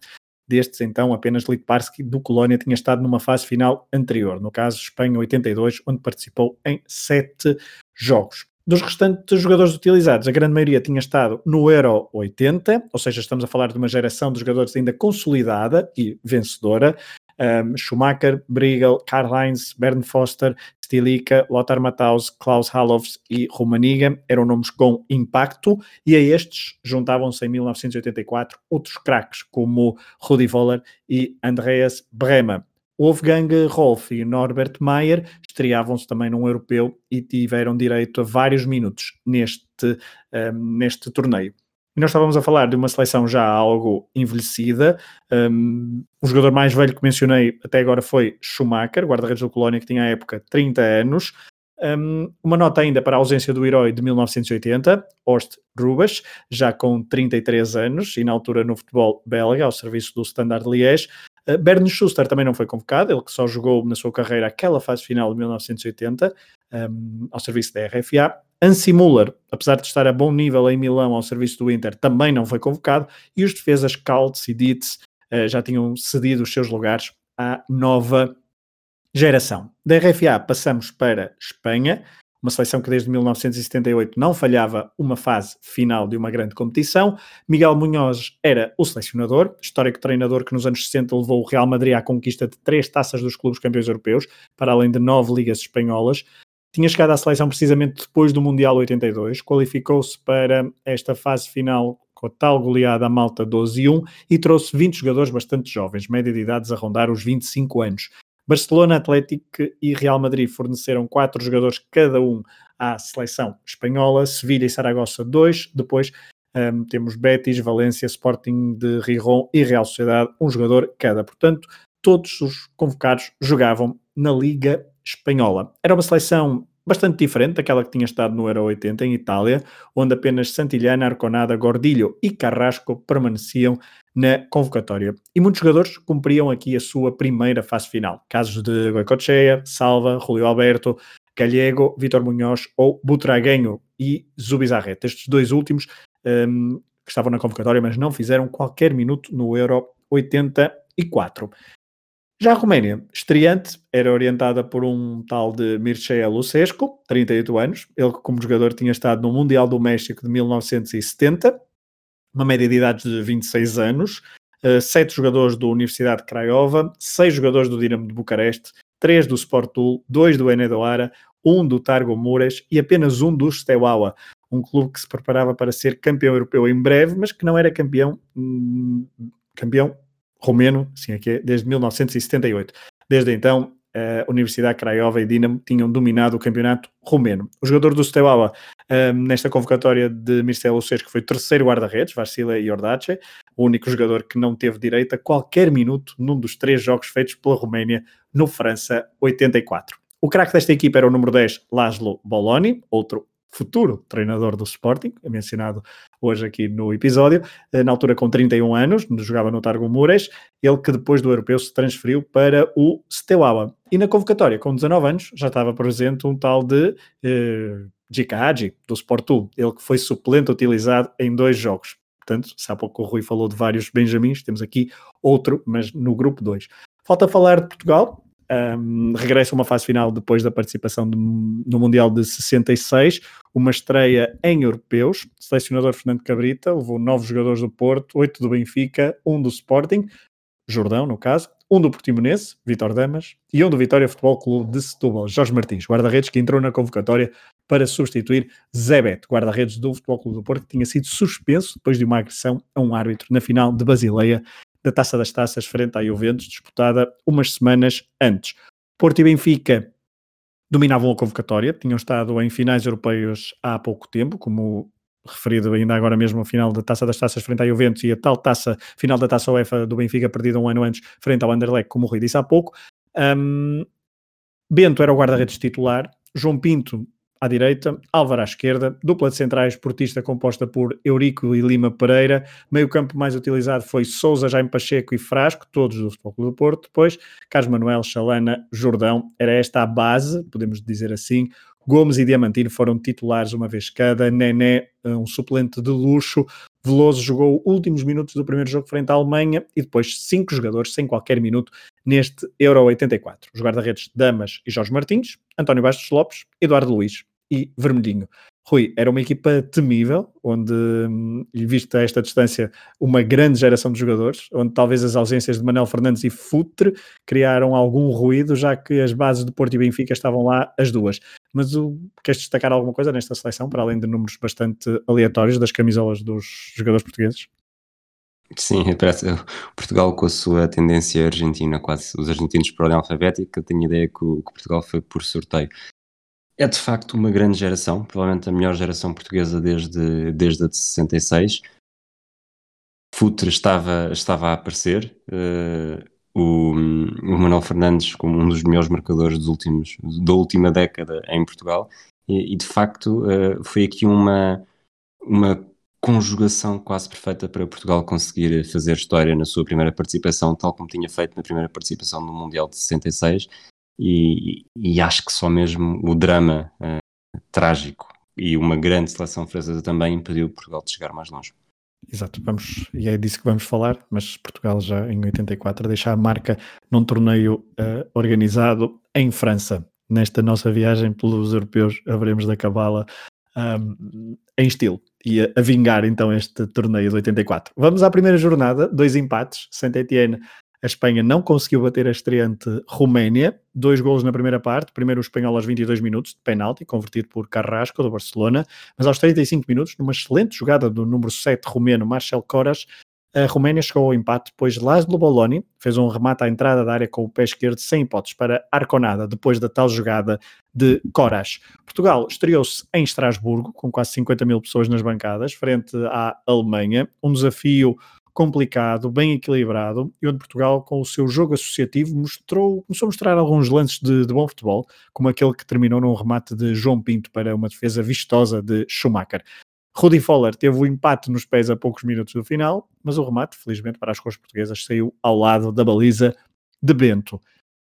Destes, então, apenas Litbarski do Colónia tinha estado numa fase final anterior, no caso Espanha 82, onde participou em sete jogos. Dos restantes jogadores utilizados, a grande maioria tinha estado no Euro 80, ou seja, estamos a falar de uma geração de jogadores ainda consolidada e vencedora, um, Schumacher, Briegel, Karl-Heinz, Bernd Foster, Stilica, Lothar Matthaus, Klaus Halofs e Romaniga eram nomes com impacto e a estes juntavam-se em 1984 outros craques como Rudi Voller e Andreas Bremer. Wolfgang Rolf e Norbert Mayer estreavam-se também num europeu e tiveram direito a vários minutos neste, um, neste torneio. E nós estávamos a falar de uma seleção já algo envelhecida. Um, o jogador mais velho que mencionei até agora foi Schumacher, guarda-redes do Colónia, que tinha à época 30 anos. Um, uma nota ainda para a ausência do herói de 1980, Horst Rubas, já com 33 anos e na altura no futebol belga, ao serviço do Standard Liège. Uh, Bernd Schuster também não foi convocado, ele que só jogou na sua carreira aquela fase final de 1980, um, ao serviço da RFA. Ansi Muller, apesar de estar a bom nível em Milão ao serviço do Inter, também não foi convocado e os defesas Kaltz e Dietz uh, já tinham cedido os seus lugares à nova geração. Da RFA passamos para Espanha, uma seleção que desde 1978 não falhava uma fase final de uma grande competição. Miguel Munhoz era o selecionador, histórico treinador que nos anos 60 levou o Real Madrid à conquista de três taças dos clubes campeões europeus, para além de nove ligas espanholas. Tinha chegado à seleção precisamente depois do Mundial 82, qualificou-se para esta fase final com a tal goleada à Malta 12-1 e trouxe 20 jogadores bastante jovens, média de idades a rondar os 25 anos. Barcelona, Atlético e Real Madrid forneceram quatro jogadores cada um à seleção espanhola, Sevilha e Saragossa dois, depois um, temos Betis, Valência, Sporting de Rijon e Real Sociedade, um jogador cada. Portanto, todos os convocados jogavam na Liga espanhola. Era uma seleção bastante diferente daquela que tinha estado no Euro 80 em Itália, onde apenas Santillana, Arconada, Gordilho e Carrasco permaneciam na convocatória. E muitos jogadores cumpriam aqui a sua primeira fase final. Casos de Goicoechea, Salva, Julio Alberto, Gallego, Vitor Munhoz ou Butragueño e Zubizarreta. Estes dois últimos um, que estavam na convocatória, mas não fizeram qualquer minuto no Euro 84. Já a Roménia, estreante, era orientada por um tal de Mircea Lucescu, 38 anos, ele que como jogador tinha estado no Mundial do México de 1970, uma média de idade de 26 anos, uh, sete jogadores da Universidade de Craiova, seis jogadores do Dinamo de Bucareste, três do Sportul, dois do Enedoara, um do Targo Mures e apenas um do Steaua, um clube que se preparava para ser campeão europeu em breve, mas que não era campeão, hum, campeão romeno, assim é que é, desde 1978. Desde então, a Universidade Craiova e Dinamo tinham dominado o campeonato romeno. O jogador do Steaua, um, nesta convocatória de Mircea que foi terceiro guarda-redes, Varsila Iordache, o único jogador que não teve direito a qualquer minuto num dos três jogos feitos pela Roménia no França 84. O craque desta equipa era o número 10, Laszlo Boloni, outro futuro treinador do Sporting, mencionado hoje aqui no episódio, eh, na altura com 31 anos, jogava no Targo Mures, ele que depois do europeu se transferiu para o Steaua. E na convocatória, com 19 anos, já estava presente um tal de eh, Djika do Sportul, ele que foi suplente utilizado em dois jogos. Portanto, se há pouco o Rui falou de vários Benjamins, temos aqui outro, mas no grupo 2. Falta falar de Portugal, um, regressa uma fase final depois da participação de, no Mundial de 66, uma estreia em europeus. Selecionador Fernando Cabrita levou nove jogadores do Porto, oito do Benfica, um do Sporting. Jordão, no caso, um do Portimonense, Vitor Damas, e um do Vitória Futebol Clube de Setúbal, Jorge Martins, guarda-redes que entrou na convocatória para substituir Zé Beto, guarda-redes do Futebol Clube do Porto, que tinha sido suspenso depois de uma agressão a um árbitro na final de Basileia da Taça das Taças frente à Juventus, disputada umas semanas antes. Porto e Benfica dominavam a convocatória, tinham estado em finais europeios há pouco tempo, como referido ainda agora mesmo a final da Taça das Taças frente à Juventus e a tal taça, final da Taça UEFA do Benfica perdida um ano antes frente ao Anderlecht, como o Rui disse há pouco. Um, Bento era o guarda-redes titular, João Pinto à direita, Álvaro à esquerda, dupla de centrais portista composta por Eurico e Lima Pereira, meio campo mais utilizado foi Souza, Jaime Pacheco e Frasco, todos do Futebol Clube do Porto, depois Carlos Manuel, Chalana, Jordão, era esta a base, podemos dizer assim, Gomes e Diamantino foram titulares uma vez cada, Nené, um suplente de luxo, Veloso jogou últimos minutos do primeiro jogo frente à Alemanha e depois cinco jogadores sem qualquer minuto neste Euro 84. Os guarda-redes Damas e Jorge Martins, António Bastos Lopes, Eduardo Luiz e Vermelhinho. Rui, era uma equipa temível, onde, hum, vista esta distância, uma grande geração de jogadores, onde talvez as ausências de Manel Fernandes e Futre criaram algum ruído, já que as bases de Porto e Benfica estavam lá as duas. Mas o, queres destacar alguma coisa nesta seleção, para além de números bastante aleatórios das camisolas dos jogadores portugueses? Sim, parece Portugal com a sua tendência argentina, quase os argentinos por ordem alfabética, tenho ideia que o, que Portugal foi por sorteio. É de facto uma grande geração, provavelmente a melhor geração portuguesa desde, desde a de 66. Futre estava, estava a aparecer, uh, o, o Manuel Fernandes como um dos melhores marcadores dos últimos, da última década em Portugal, e, e de facto uh, foi aqui uma, uma conjugação quase perfeita para Portugal conseguir fazer história na sua primeira participação, tal como tinha feito na primeira participação no Mundial de 66, e, e acho que só mesmo o drama uh, trágico e uma grande seleção francesa também impediu Portugal de chegar mais longe. Exato, vamos, e é disso que vamos falar, mas Portugal já em 84 deixa a marca num torneio uh, organizado em França. Nesta nossa viagem pelos europeus, haveremos de acabá-la um, em estilo e a, vingar então este torneio de 84. Vamos à primeira jornada, dois empates, Saint-Étienne a Espanha não conseguiu bater a estreante Roménia, dois golos na primeira parte, primeiro o espanhol aos 22 minutos de penalti, convertido por Carrasco do Barcelona, mas aos 35 minutos, numa excelente jogada do número 7 romeno Marcel Coras, a Roménia chegou ao empate, depois Laszlo Boloni fez um remate à entrada da área com o pé esquerdo sem hipóteses para Arconada, depois da tal jogada de Coras. Portugal estreou-se em Estrasburgo, com quase 50 mil pessoas nas bancadas, frente à Alemanha, um desafio complicado, bem equilibrado, e onde Portugal, com o seu jogo associativo, mostrou, começou a mostrar alguns lances de, de bom futebol, como aquele que terminou num remate de João Pinto para uma defesa vistosa de Schumacher. Rudi Foller teve o empate nos pés a poucos minutos do final, mas o remate, felizmente para as cores portuguesas, saiu ao lado da baliza de Bento.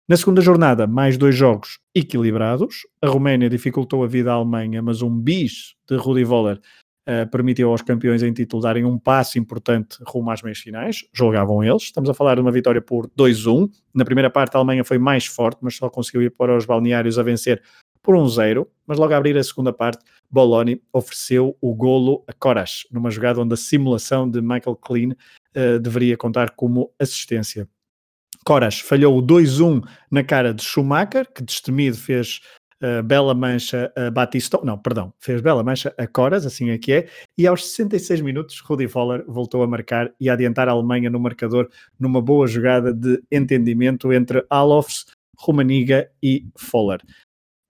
Na segunda jornada, mais dois jogos equilibrados. A Roménia dificultou a vida à Alemanha, mas um bis de Rudi Voller uh, permitiu aos campeões em título darem um passo importante rumo às meias finais. Jogavam eles. Estamos a falar de uma vitória por 2-1. Na primeira parte, a Alemanha foi mais forte, mas só conseguiu ir para os balneários a vencer por 1-0. Mas logo a abrir a segunda parte, Boloni ofereceu o golo a Coras, numa jogada onde a simulação de Michael Klein uh, deveria contar como assistência. Coras falhou o 2-1 na cara de Schumacher, que destemido fez uh, Bela Mancha a Batistão, não, perdão, fez Bela Mancha a Coras, assim é que é, e aos 66 minutos Rudi Voller voltou a marcar e a adiantar a Alemanha no marcador numa boa jogada de entendimento entre Alofs, Romaniga e Foller.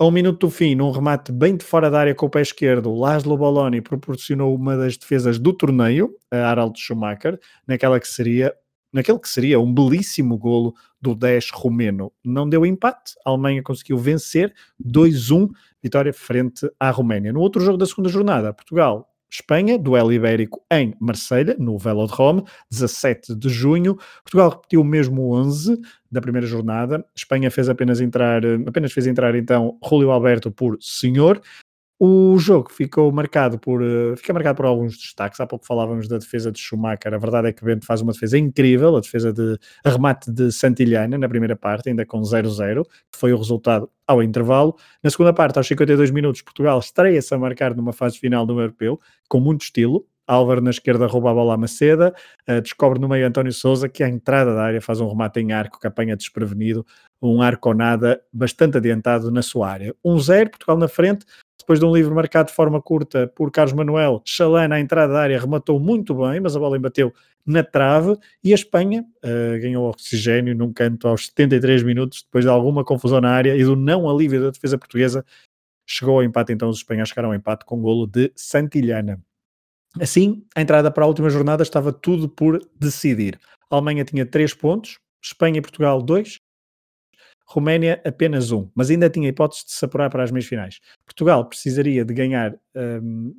A um minuto do fim, num remate bem de fora da área com o pé esquerdo, Laszlo Boloni proporcionou uma das defesas do torneio, a Harald Schumacher, naquela que seria naquele que seria um belíssimo golo do 10 romeno. Não deu empate, a Alemanha conseguiu vencer 2-1, vitória frente à Roménia. No outro jogo da segunda jornada, Portugal Espanha, duelo ibérico em Marselha, no Velodrome, 17 de junho. Portugal repetiu o mesmo 11 da primeira jornada. Espanha fez apenas entrar, apenas fez entrar então Julio Alberto por senhor. O jogo ficou marcado por, uh, fica marcado por alguns destaques. Há pouco falávamos da defesa de Schumacher. A verdade é que Bento faz uma defesa incrível, a defesa de remate de Santillana na primeira parte, ainda com 0-0, que foi o resultado ao intervalo. Na segunda parte, aos 52 minutos, Portugal estreia-se a marcar numa fase final do Europeu, com muito estilo, Álvaro na esquerda rouba a bola a Maceda, uh, descobre no meio António Souza, que à entrada da área faz um remate em arco que apanha desprevenido, um arco nada bastante adiantado na sua área. 1-0, Portugal na frente, depois de um livre marcado de forma curta por Carlos Manuel, Chalana entrada da área rematou muito bem, mas a bola embateu na trave e a Espanha uh, ganhou oxigênio num canto aos 73 minutos, depois de alguma confusão na área e do não alívio da defesa portuguesa, chegou ao empate, então os espanhóis chegaram ao empate com golo de Santillana. Assim, a entrada para a última jornada estava tudo por decidir. A Alemanha tinha 3 pontos, Espanha e Portugal 2, Roménia apenas 1, mas ainda tinha hipótese de se apurar para as meias finais. Portugal precisaria de ganhar um,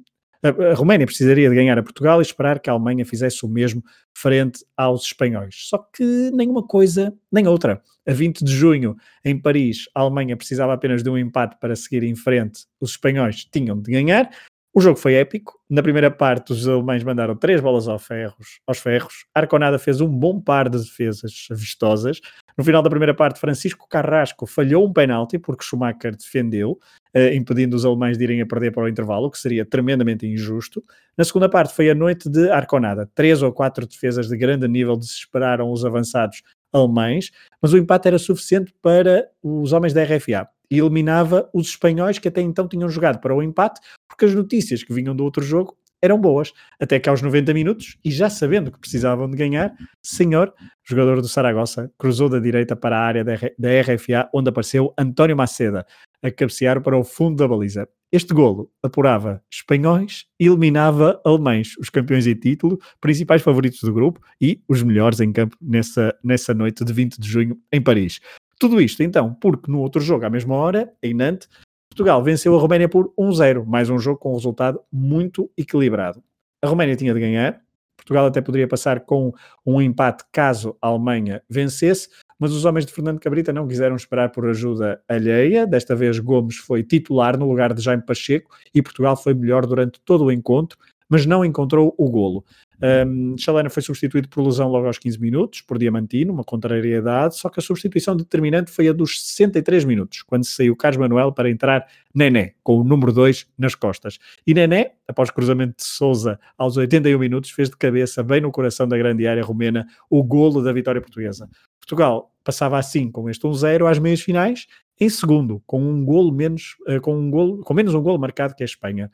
a Roménia precisaria de ganhar a Portugal e esperar que a Alemanha fizesse o mesmo frente aos espanhóis. Só que nenhuma coisa nem outra. A 20 de junho, em Paris, a Alemanha precisava apenas de um empate para seguir em frente. Os espanhóis tinham de ganhar. O jogo foi épico. Na primeira parte, os alemães mandaram três bolas aos ferros. Aos ferros. Arconada fez um bom par de defesas vistosas. No final da primeira parte, Francisco Carrasco falhou um penalti porque Schumacher defendeu, uh, impedindo os alemães de irem a perder para o intervalo, o que seria tremendamente injusto. Na segunda parte, foi a noite de Arconada. Três ou quatro defesas de grande nível desesperaram os avançados alemães, mas o empate era suficiente para os homens da RFA e eliminava os espanhóis que até então tinham jogado para o empate, porque as notícias que vinham do outro jogo eram boas, até que aos 90 minutos, e já sabendo que precisavam de ganhar, senhor, jogador do Saragossa, cruzou da direita para a área da RFA, onde apareceu António Maceda, a cabecear para o fundo da baliza. Este golo apurava espanhóis e eliminava alemães, os campeões em título, principais favoritos do grupo e os melhores em campo nessa, nessa noite de 20 de junho em Paris. Tudo isto, então, porque no outro jogo, à mesma hora, em Nantes, Portugal venceu a Roménia por 1-0, mais um jogo com um resultado muito equilibrado. A Roménia tinha de ganhar, Portugal até poderia passar com um empate caso a Alemanha vencesse, mas os homens de Fernando Cabrita não quiseram esperar por ajuda alheia. Desta vez, Gomes foi titular no lugar de Jaime Pacheco e Portugal foi melhor durante todo o encontro, mas não encontrou o golo. Um, Chalana foi substituído por lesão logo aos 15 minutos, por Diamantino, uma contrariedade, só que a substituição determinante foi a dos 63 minutos, quando saiu Carlos Manuel para entrar Nené, com o número 2 nas costas. E Nené, após cruzamento de Souza aos 81 minutos, fez de cabeça, bem no coração da grande área romena, o golo da vitória portuguesa. Portugal passava assim com este 1-0 às meias finais, em segundo, com um golo menos, uh, com um golo, com menos um golo marcado que a Espanha.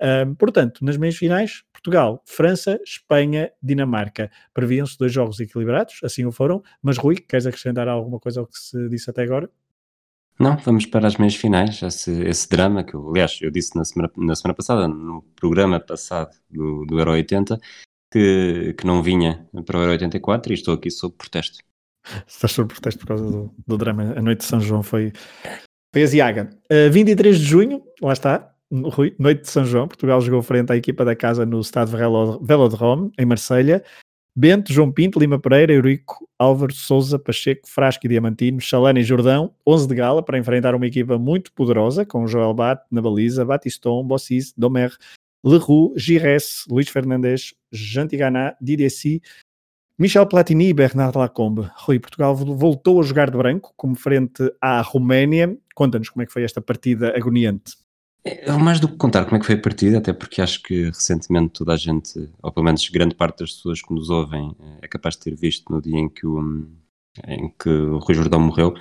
Um, portanto, nas meias finais, Portugal, França, Espanha, Dinamarca. Previam-se dois jogos equilibrados, assim o foram. Mas, Rui, queres acrescentar alguma coisa ao que se disse até agora? Não, vamos para as meias finais, esse, esse drama que, eu, aliás, eu disse na semana, na semana passada, no programa passado do, do Euro 80, que, que não vinha para o Euro 84 e estou aqui sob protesto. Estás sob protesto por causa do, do drama. A noite de São João foi, foi a Ziaga. Uh, 23 de junho, lá está, Rui, noite de São João, Portugal jogou frente à equipa da casa no Estado Velodrome, em Marselha. Bento, João Pinto, Lima Pereira, Eurico, Álvaro, Souza, Pacheco, Frasco e Diamantino, Chalana e Jordão, 11 de gala para enfrentar uma equipa muito poderosa, com Joel Bat na baliza, Batiston, Bossis, Domer, Leroux, Gires, Luís Fernandes, Jantigana, Didessi, Michel Platini e Bernard Lacombe. Rui, Portugal voltou a jogar de branco, como frente à Roménia. Conta-nos como é que foi esta partida agoniante. É, mais do que contar como é que foi a partida, até porque acho que recentemente toda a gente, ou pelo menos grande parte das pessoas que nos ouvem, eh, é capaz de ter visto no dia em que o, em que o Rui Jordão morreu.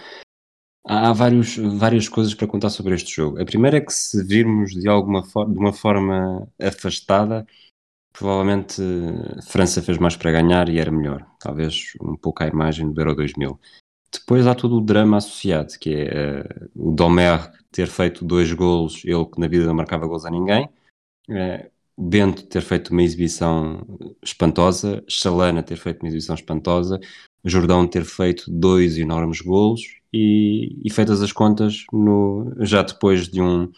Há vários, várias coisas para contar sobre este jogo. A primeira é que se virmos de alguma forma, de uma forma afastada, provavelmente França fez mais para ganhar e era melhor. Talvez um pouco a imagem do Euro 2000. Depois há todo o drama associado, que é uh, o Domer ter feito dois golos, ele que na vida não marcava gols a ninguém, uh, Bento ter feito uma exibição espantosa, Chalana ter feito uma exibição espantosa, Jordão ter feito dois enormes golos e, e feitas as contas, no, já depois de um,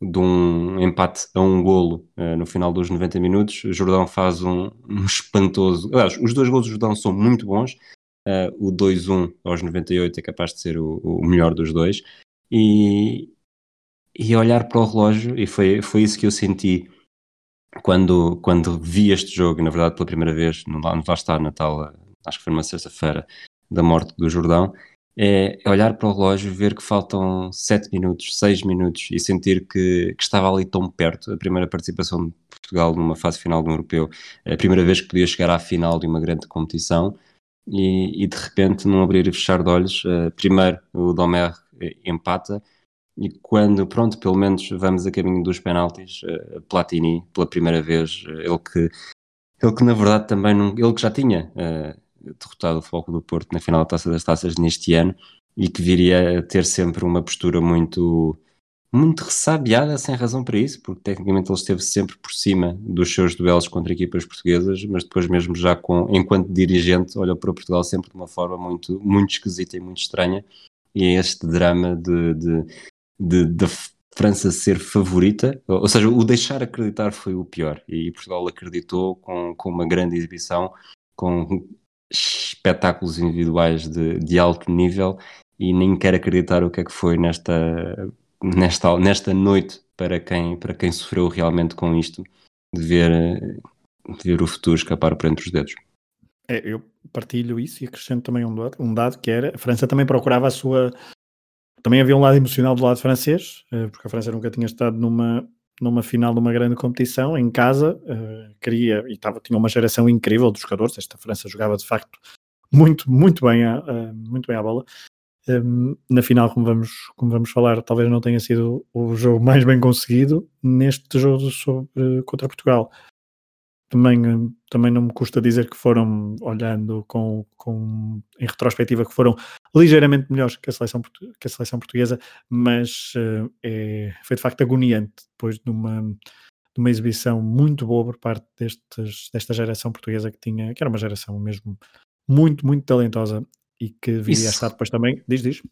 de um empate a um golo uh, no final dos 90 minutos, Jordão faz um, um espantoso. Aliás, os dois golos do Jordão são muito bons, Uh, o 2-1 aos 98 é capaz de ser o, o melhor dos dois. E, e olhar para o relógio, e foi, foi isso que eu senti quando, quando vi este jogo, na verdade pela primeira vez, no, lá, lá está, Natal, acho que foi numa sexta-feira, da morte do Jordão, é olhar para o relógio, ver que faltam 7 minutos, 6 minutos e sentir que, que, estava ali tão perto. A primeira participação de Portugal numa fase final do Europeu, a primeira vez que podia chegar à final de uma grande competição e, e de repente, num abrir e fechar de olhos, uh, primeiro o Domer eh, empata e quando, pronto, pelo menos vamos a caminho dos penaltis, uh, Platini, pela primeira vez, ele que ele que na verdade também não, ele que já tinha derrotado o Foco do Porto na final da Taça das Taças neste ano e que viria a ter sempre uma postura muito muito ressabiada sem razão para isso, porque tecnicamente ele esteve sempre por cima dos seus duelos contra equipas portuguesas, mas depois mesmo já com, enquanto dirigente, olhou para Portugal sempre de uma forma muito, muito esquisita e muito estranha, e é este drama de, de, de, de França ser favorita, ou seja, o deixar acreditar foi o pior, e Portugal acreditou com, com uma grande exibição, com espetáculos individuais de, de alto nível e nem quero acreditar o que é que foi nesta, nesta, nesta noite para quem, para quem sofreu realmente com isto, de ver, de ver o futuro escapar por entre os dedos. É, eu partilho isso e acrescento também um dado, um dado que era a França também procurava a sua. Também havia um lado emocional do lado francês, eh, porque a França nunca tinha estado numa, numa final de uma grande competição em casa, uh, queria e tava, tinha uma geração incrível de jogadores. Esta França jogava de facto muito, muito bem, a, muito bem à bola. Um, ehm, na final, como vamos, como vamos falar, talvez não tenha sido o jogo mais bem conseguido neste jogo sobre, contra Portugal. Também, também não me custa dizer que foram, olhando com, com, em retrospectiva, que foram ligeiramente melhores que a seleção, que a seleção portuguesa, mas uh, é, foi de facto agoniante depois de uma, de uma exibição muito boa por parte destes, desta geração portuguesa que tinha, que era uma geração mesmo muito, muito talentosa e que viria Isso. a estar depois também. Diz, diz.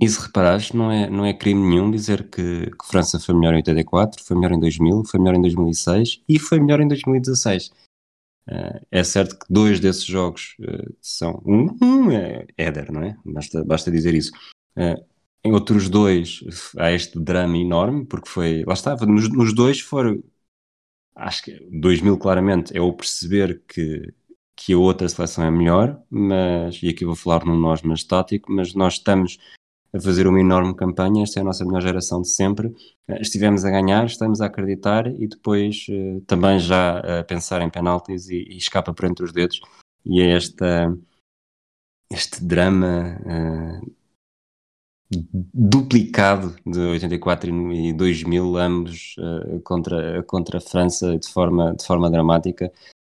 E se reparares, não é, não é crime nenhum dizer que, que França foi melhor em 84, foi melhor em 2000, foi melhor em 2006 e foi melhor em 2016. Uh, eh, é certo que dois desses jogos uh, são. Um, um é Éder, não é? Basta, basta dizer isso. Uh, em outros dois há este drama enorme, porque foi. Lá estava, nos, nos dois foram. Acho que 2000 claramente é o perceber que, que a outra seleção é melhor, mas. E aqui vou falar num nós mais estático, mas nós estamos a fazer uma enorme campanha. Esta é a nossa melhor geração de sempre. Eh, estivemos a ganhar, estamos a acreditar e depois uh, também já a pensar em penaltis e, e, escapa por entre os dedos. E é esta, este drama uh, duplicado de 84 e 2000, ambos uh, contra, contra a França de forma, de forma dramática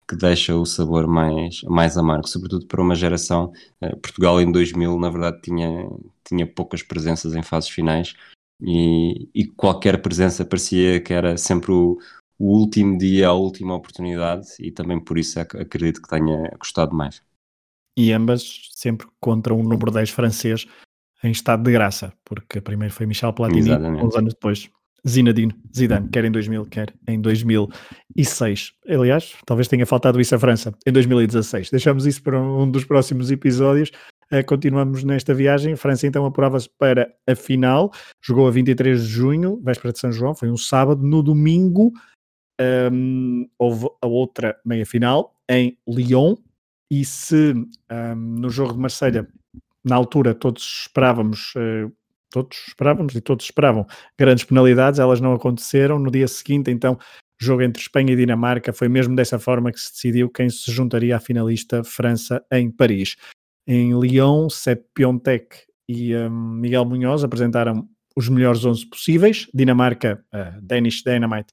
que deixa o sabor mais, mais amargo, sobretudo para uma geração. Uh, Portugal em 2000, na verdade, tinha, tinha poucas presenças em fases finais e, e qualquer presença parecia que era sempre o, o, último dia, a última oportunidade, e também por isso acredito que tenha gostado mais. E ambas sempre contra um número 10 francês em estado de graça, porque primeiro foi Michel Platini, Exatamente. uns anos depois Zinedine Zidane, quer em 2000, quer em 2006. Aliás, talvez tenha faltado isso à França, em 2016. Deixamos isso para um dos próximos episódios. Uh, continuamos nesta viagem. A França então apurava-se para a final. Jogou a 23 de junho, véspera de São João, foi um sábado. No domingo um, houve a outra meia-final em Lyon. E se um, no jogo de Marselha, na altura, todos esperávamos uh, todos esperávamos e todos esperavam grandes penalidades, elas não aconteceram. No dia seguinte, então, jogo entre Espanha e Dinamarca, foi mesmo dessa forma que se decidiu quem se juntaria à finalista França em Paris. Em Lyon, Sepp Piontek e um, Miguel Munhoz apresentaram os melhores 11 possíveis. Dinamarca, uh, Danish Dynamite,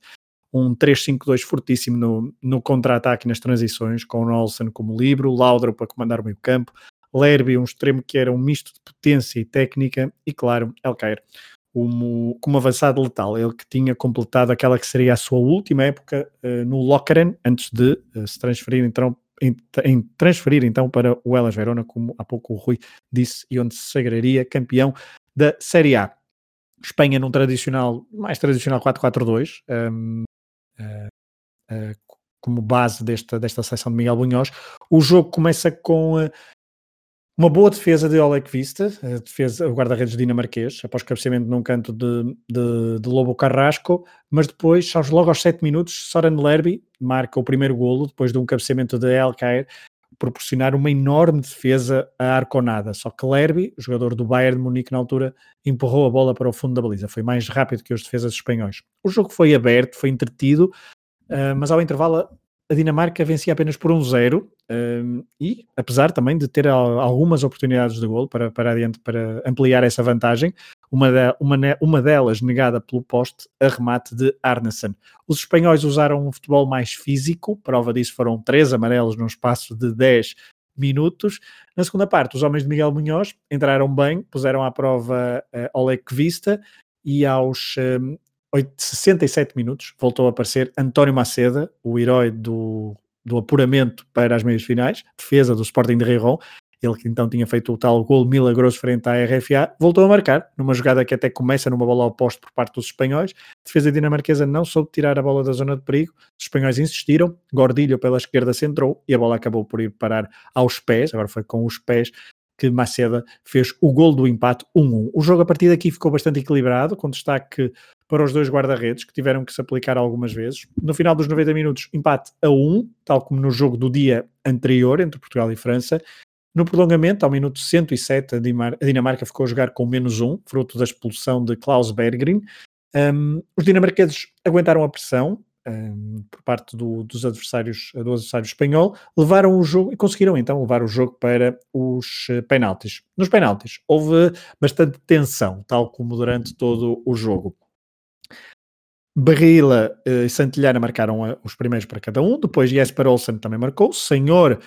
um 3-5-2 fortíssimo no, no contra-ataque nas transições, com Olsen como livro, Laudrup para comandar o meio campo, Lerby, um extremo que era um misto de potência e técnica, e claro, Elkair, como, como avançado letal, ele que tinha completado aquela que seria a sua última época uh, no Lokeren, antes de uh, se transferir então, em, em, transferir então para o Elas Verona, como há pouco o Rui disse, e onde se sagraria campeão da Série A. Espanha num tradicional, mais tradicional 4-4-2, um, uh, como base desta, desta seleção de Miguel Bunhós. O jogo começa com uma boa defesa de Oleg Vista, defesa, o guarda-redes dinamarquês, após cabeceamento num canto de, de, de, Lobo Carrasco, mas depois, logo aos 7 minutos, Soren Lerby marca o primeiro golo, depois de um cabeceamento de El Caer, proporcionar uma enorme defesa à Arconada. Só que Lerby, jogador do Bayern de Munique na altura, empurrou a bola para o fundo da baliza. Foi mais rápido que os defesas espanhóis. O jogo foi aberto, foi entretido, uh, mas ao intervalo a Dinamarca vencia apenas por um zero um, e, apesar também de ter algumas oportunidades de gol para, para adiante, para ampliar essa vantagem, uma, de, uma, uma delas negada pelo poste a remate de Arneson. Os espanhóis usaram um futebol mais físico, prova disso foram três amarelos num espaço de 10 minutos. Na segunda parte, os homens de Miguel Munhoz entraram bem, puseram à prova uh, Oleg Vista e aos um, 67 minutos voltou a aparecer António Maceda, o herói do, do apuramento para as meias finais, defesa do Sporting de Rijon, ele que então tinha feito o tal gol milagroso frente à RFA, voltou a marcar, numa jogada que até começa numa bola oposta por parte dos espanhóis. A defesa dinamarquesa não soube tirar a bola da zona de perigo, os espanhóis insistiram, Gordilho pela esquerda centrou e a bola acabou por ir parar aos pés, agora foi com os pés que Maceda fez o gol do empate 1-1. O jogo a partir daqui ficou bastante equilibrado, com destaque para os dois guarda-redes, que tiveram que se aplicar algumas vezes. No final dos 90 minutos, empate a 1, tal como no jogo do dia anterior, entre Portugal e França. No prolongamento, ao minuto 107, a Dinamarca ficou a jogar com menos 1, fruto da expulsão de Klaus Berggren. Um, os dinamarqueses aguentaram a pressão, um, por parte do, dos adversários, do adversário espanhol, levaram o jogo e conseguiram então levar o jogo para os uh, penaltis. Nos penaltis houve bastante tensão, tal como durante todo o jogo. Barrila uh, e Santilhana marcaram os primeiros para cada um, depois Jesper Olsen também marcou, o Senhor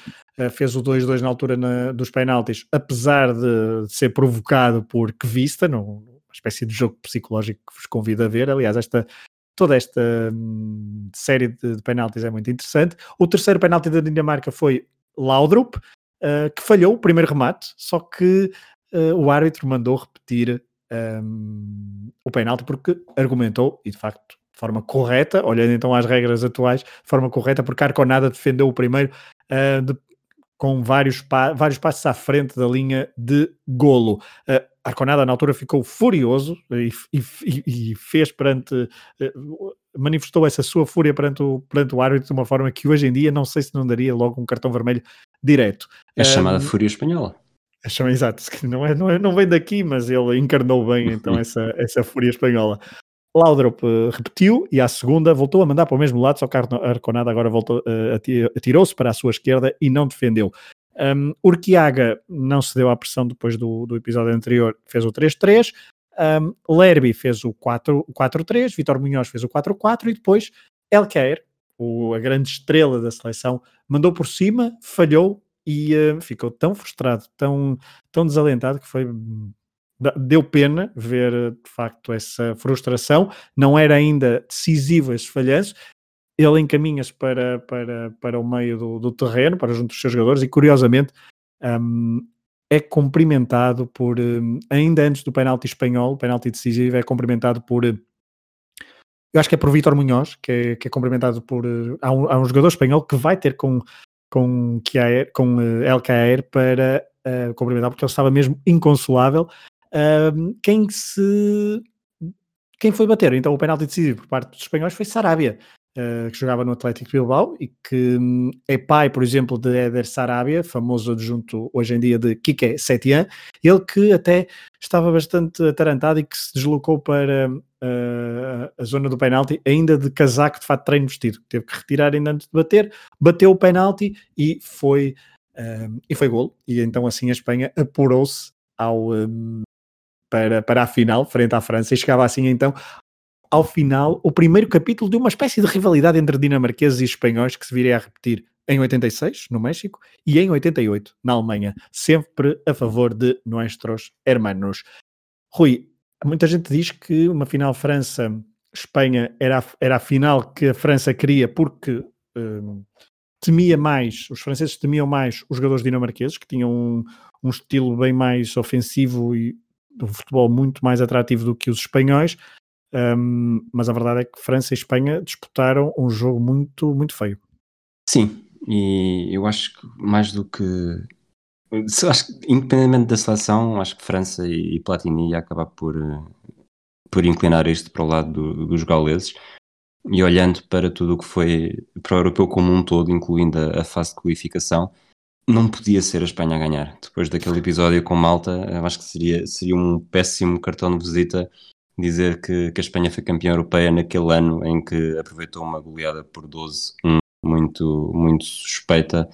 fez o 2-2 na altura na, dos penaltis, apesar de, ser provocado por Kvista, numa espécie de jogo psicológico que vos convido a ver, aliás esta toda esta hum, série de, de penaltis é muito interessante. O terceiro penalti da Dinamarca foi Laudrup, uh, que falhou o primeiro remate, só que uh, o árbitro mandou repetir um, o penalti porque argumentou, e de facto de forma correta, olhando então às regras atuais, de forma correta, porque Arconada defendeu o primeiro uh, de, com vários, pa vários passos à frente da linha de golo. Uh, Arconada na altura ficou furioso e, e, e fez perante, uh, manifestou essa sua fúria perante o, perante o árbitro de uma forma que hoje em dia não sei se não daria logo um cartão vermelho direto. É chamada fúria espanhola. É chamada, exato, não, é, não, é, não vem daqui, mas ele encarnou bem então [laughs] essa, essa fúria espanhola. Laudrup uh, repetiu e à segunda voltou a mandar para o mesmo lado, só que Arconada agora voltou, uh, atirou-se para a sua esquerda e não defendeu. Um, Urquiaga não se deu à pressão depois do, do episódio anterior, fez o 3-3. Um, Lerby fez o 4-3, Vitor Munhoz fez o 4-4 e depois Elquer, o, a grande estrela da seleção, mandou por cima, falhou e uh, ficou tão frustrado, tão, tão desalentado que foi deu pena ver de facto essa frustração. Não era ainda decisivo esse falhanço. Ele encaminha-se para, para, para o meio do, do, terreno, para junto dos seus jogadores, e curiosamente um, é cumprimentado por, um, ainda antes do penalti espanhol, penalti decisivo, é cumprimentado por. Eu acho que é por Vítor Munhoz, que é, que é cumprimentado por. Há um, há um, jogador espanhol que vai ter com, com, com uh, El Caer para uh, cumprimentar, porque ele estava mesmo inconsolável quem se quem foi bater? Então o penalti decisivo por parte dos espanhóis foi Sarabia, uh, que jogava no Atlético Bilbao e que um, é pai, por exemplo, de Eder Sarabia, famoso adjunto hoje em dia de Kike Setien, ele que até estava bastante atarantado e que se deslocou para uh, a zona do penalti, ainda de casaco de fato treino vestido, teve que retirar ainda antes de bater, bateu o penalti e foi, uh, e foi golo, e então assim a Espanha apurou-se ao, um, para, para a final, frente à França, e chegava assim então ao final o primeiro capítulo de uma espécie de rivalidade entre dinamarqueses e espanhóis que se viria a repetir em 86, no México, e em 88, na Alemanha, sempre a favor de nossos hermanos. Rui, muita gente diz que uma final França-Espanha era, era a final que a França queria porque hum, temia mais, os franceses temiam mais os jogadores dinamarqueses, que tinham um, um estilo bem mais ofensivo e um futebol muito mais atrativo do que os espanhóis, um, mas a verdade é que França e Espanha disputaram um jogo muito, muito feio. Sim, e eu acho que mais do que. Acho que, independentemente da seleção, acho que França e, Platini ia acabar por, por inclinar isto para o lado do, dos gauleses. E olhando para tudo o que foi para o europeu como um todo, incluindo a, a fase de qualificação, não podia ser a Espanha a ganhar. Depois daquele episódio com Malta, acho que seria, seria um péssimo cartão de visita dizer que, que a Espanha foi campeã europeia naquele ano em que aproveitou uma goleada por 12-1 muito, muito suspeita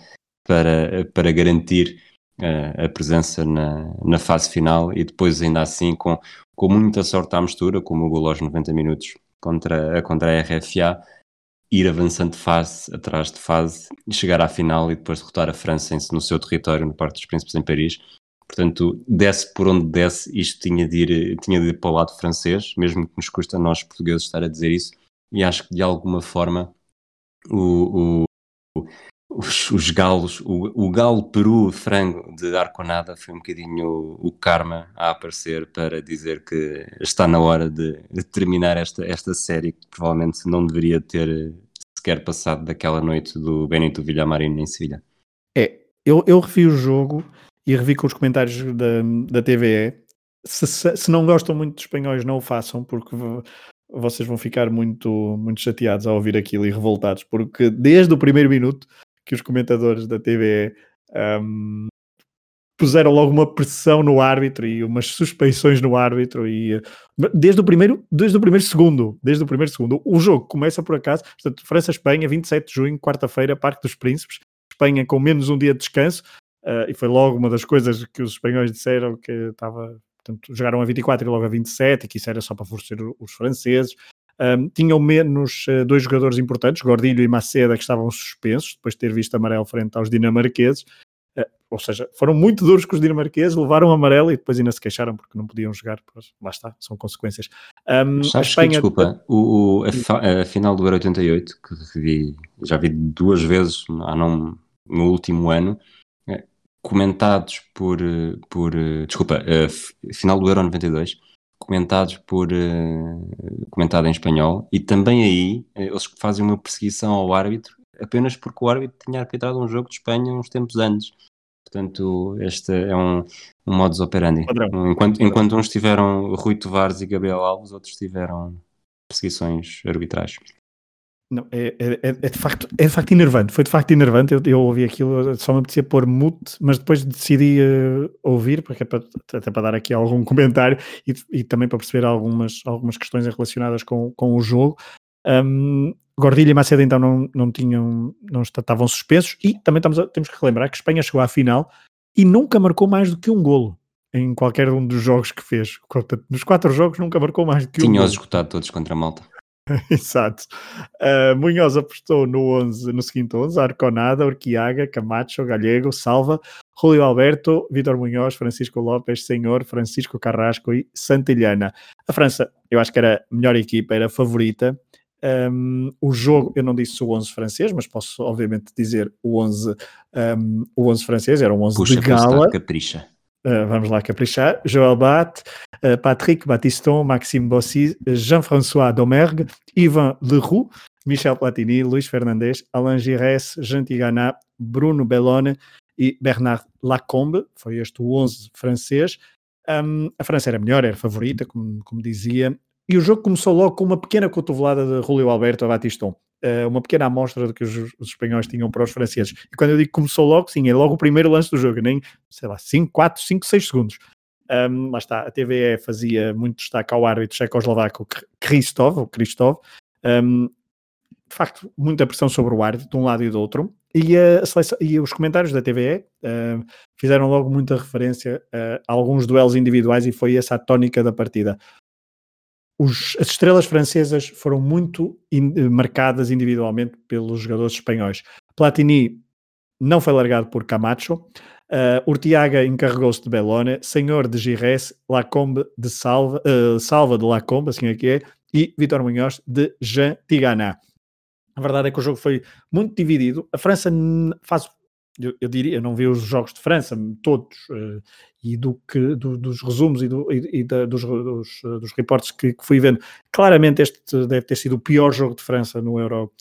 para, para garantir uh, a presença na, na fase final e depois ainda assim com, com muita sorte à mistura, como o gol aos 90 minutos contra, contra a RFA, ir avançando de fase atrás de fase chegar à final e depois derrotar a França no seu território, no Parque dos Príncipes em Paris. Portanto, desce por onde desce, isto tinha de, ir, tinha de ir para o lado francês, mesmo que nos custa a nós portugueses estar a dizer isso, e acho que de alguma forma o, o, os, os, galos, o, o galo peru frango de Arconada foi um bocadinho o, o, karma a aparecer para dizer que está na hora de, terminar esta, esta série que provavelmente não deveria ter sequer passado daquela noite do Benito Villamarín em Sevilha. É, eu, eu revi o jogo e revi com os comentários da, da TVE. Se, se, se não gostam muito de espanhóis, não o façam, porque vocês vão ficar muito, muito chateados ao ouvir aquilo e revoltados, porque desde o primeiro minuto que os comentadores da TV um, puseram logo uma pressão no árbitro e umas suspeições no árbitro e desde o primeiro desde o primeiro segundo desde o primeiro segundo o jogo começa por acaso portanto França Espanha 27 de junho quarta-feira Parque dos Príncipes Espanha com menos um dia de descanso uh, e foi logo uma das coisas que os espanhóis disseram que estava portanto, jogaram a 24 e logo a 27, e que isso era só para favorecer os franceses. Um, tinham menos uh, dois jogadores importantes, Gordilho e Maceda, que estavam suspensos, depois de ter visto amarelo frente aos dinamarqueses. Uh, ou seja, foram muito duros com os dinamarqueses, levaram amarelo e depois ainda se queixaram porque não podiam jogar. Pois, lá está, são consequências. Um, a Espanha... Que, desculpa, o, o a, a, final do Euro 88, que vi, já vi duas vezes não, no último ano, comentados por, eh, por eh, desculpa, final do Euro 92, comentados por, uh, comentado em espanhol, e também aí eles fazem uma perseguição ao árbitro apenas porque o árbitro tinha arbitrado um jogo de Espanha uns tempos antes. Portanto, este é um, um modus operandi. Enquanto, enquanto uns tiveram Rui Tovares e Gabriel Alves, outros tiveram perseguições arbitrais. Não, é, é, é, é, de facto, é de facto enervante. Foi de facto enervante. Eu, eu ouvi aquilo, só me apetecia pôr mute, mas depois decidi uh, ouvir, porque é para, até para dar aqui algum [laughs] comentário e, e, também para perceber algumas, algumas questões relacionadas com, com o jogo. Um, Gordilha e Macedo então não, não tinham, não estavam suspensos e também estamos a, temos que relembrar que Espanha chegou à final e nunca marcou mais do que um golo em qualquer um dos jogos que fez. Nos quatro jogos nunca marcou mais do que Tinha um Tinha-os escutado todos contra a Malta. [laughs] Exato. Uh, Munhoz apostou no, 11, no seguinte 11: Arconada, Urquiaga, Camacho, Galego, Salva, Julio Alberto, Vitor Munhoz, Francisco Lopes, Senhor, Francisco Carrasco e Santillana. A França, eu acho que era a melhor equipa, era a favorita. Um, o jogo, eu não disse o 11 francês, mas posso obviamente dizer o 11, um, o 11 francês, era um 11 Puxa, de gala. Capricha. Uh, vamos lá caprichar. Joël Bat, uh, Patrick Battiston, Maxime Bossy, Jean-François Domergue, Ivan Leroux, Michel Platini, Luís Fernandes, Alain Giresse, Jean Tigana, Bruno Bellone e Bernard Lacombe. Foi este o 11 francês. Um, a França era melhor, era favorita, como, como dizia. E o jogo começou logo com uma pequena cotovelada de Julio Alberto a Battiston. Uh, uma pequena amostra do que os, os, espanhóis tinham para os franceses. E quando eu digo começou logo, sim, é logo o primeiro lance do jogo, nem, sei lá, 5, 4, 5, 6 segundos. Um, lá está, a TVE fazia muito destaque ao árbitro checoslovaco Kristov, Kristov. Um, de facto, muita pressão sobre o árbitro, de um lado e do outro. E, a seleção, e os comentários da TVE uh, fizeram logo muita referência a alguns duelos individuais e foi essa a tónica da partida os, as estrelas francesas foram muito in, eh, marcadas individualmente pelos jogadores espanhóis. Platini não foi largado por Camacho, uh, Urtiaga encarregou-se de Bellone, Senhor de Gires, Lacombe de Salva, uh, Salva de Lacombe, assim é que é, e Vitor Munhoz de Jean Tigana. A verdade é que o jogo foi muito dividido. A França faz eu, eu, diria, eu não vi os jogos de França todos uh, e do que do, dos resumos e, do, e, e da, dos, dos, uh, dos reportes que, que, fui vendo, claramente este deve ter sido o pior jogo de França no Euro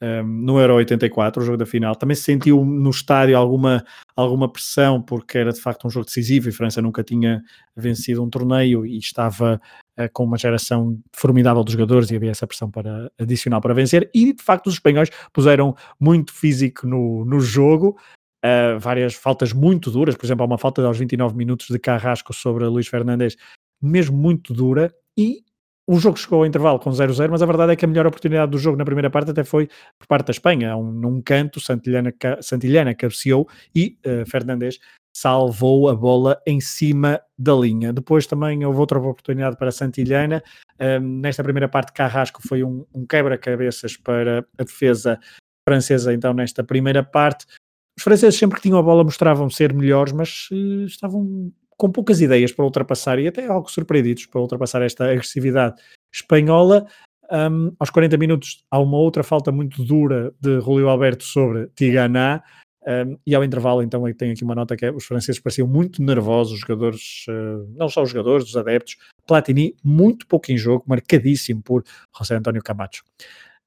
um, ehm, no Euro 84, o jogo da final. Também se sentiu no estádio alguma, alguma pressão porque era de facto um jogo decisivo e França nunca tinha vencido um torneio e estava uh, com uma geração formidável de jogadores e havia essa pressão para adicional para vencer e de facto os espanhóis puseram muito físico no, no jogo várias faltas muito duras, por exemplo, há uma falta aos 29 minutos de Carrasco sobre Luís Fernandes, mesmo muito dura, e o jogo chegou ao intervalo com 0-0, mas a verdade é que a melhor oportunidade do jogo na primeira parte até foi por parte da Espanha. Um, num canto, Santilhana, Santilhana cabeceou e uh, Fernandes salvou a bola em cima da linha. Depois também houve outra oportunidade para Santilhana. Um, nesta primeira parte, Carrasco foi um, um quebra-cabeças para a defesa francesa, então, nesta primeira parte. Os franceses sempre que tinham a bola mostravam ser melhores, mas uh, estavam com poucas ideias para ultrapassar e até algo surpreendidos para ultrapassar esta agressividade espanhola. Um, aos 40 minutos há uma outra falta muito dura de Julio Alberto sobre Tiganá. Um, e ao intervalo, então, eu tenho aqui uma nota que é, os franceses pareciam muito nervosos, os jogadores, uh, não só os jogadores, os adeptos. Platini, muito pouco em jogo, marcadíssimo por José António Camacho.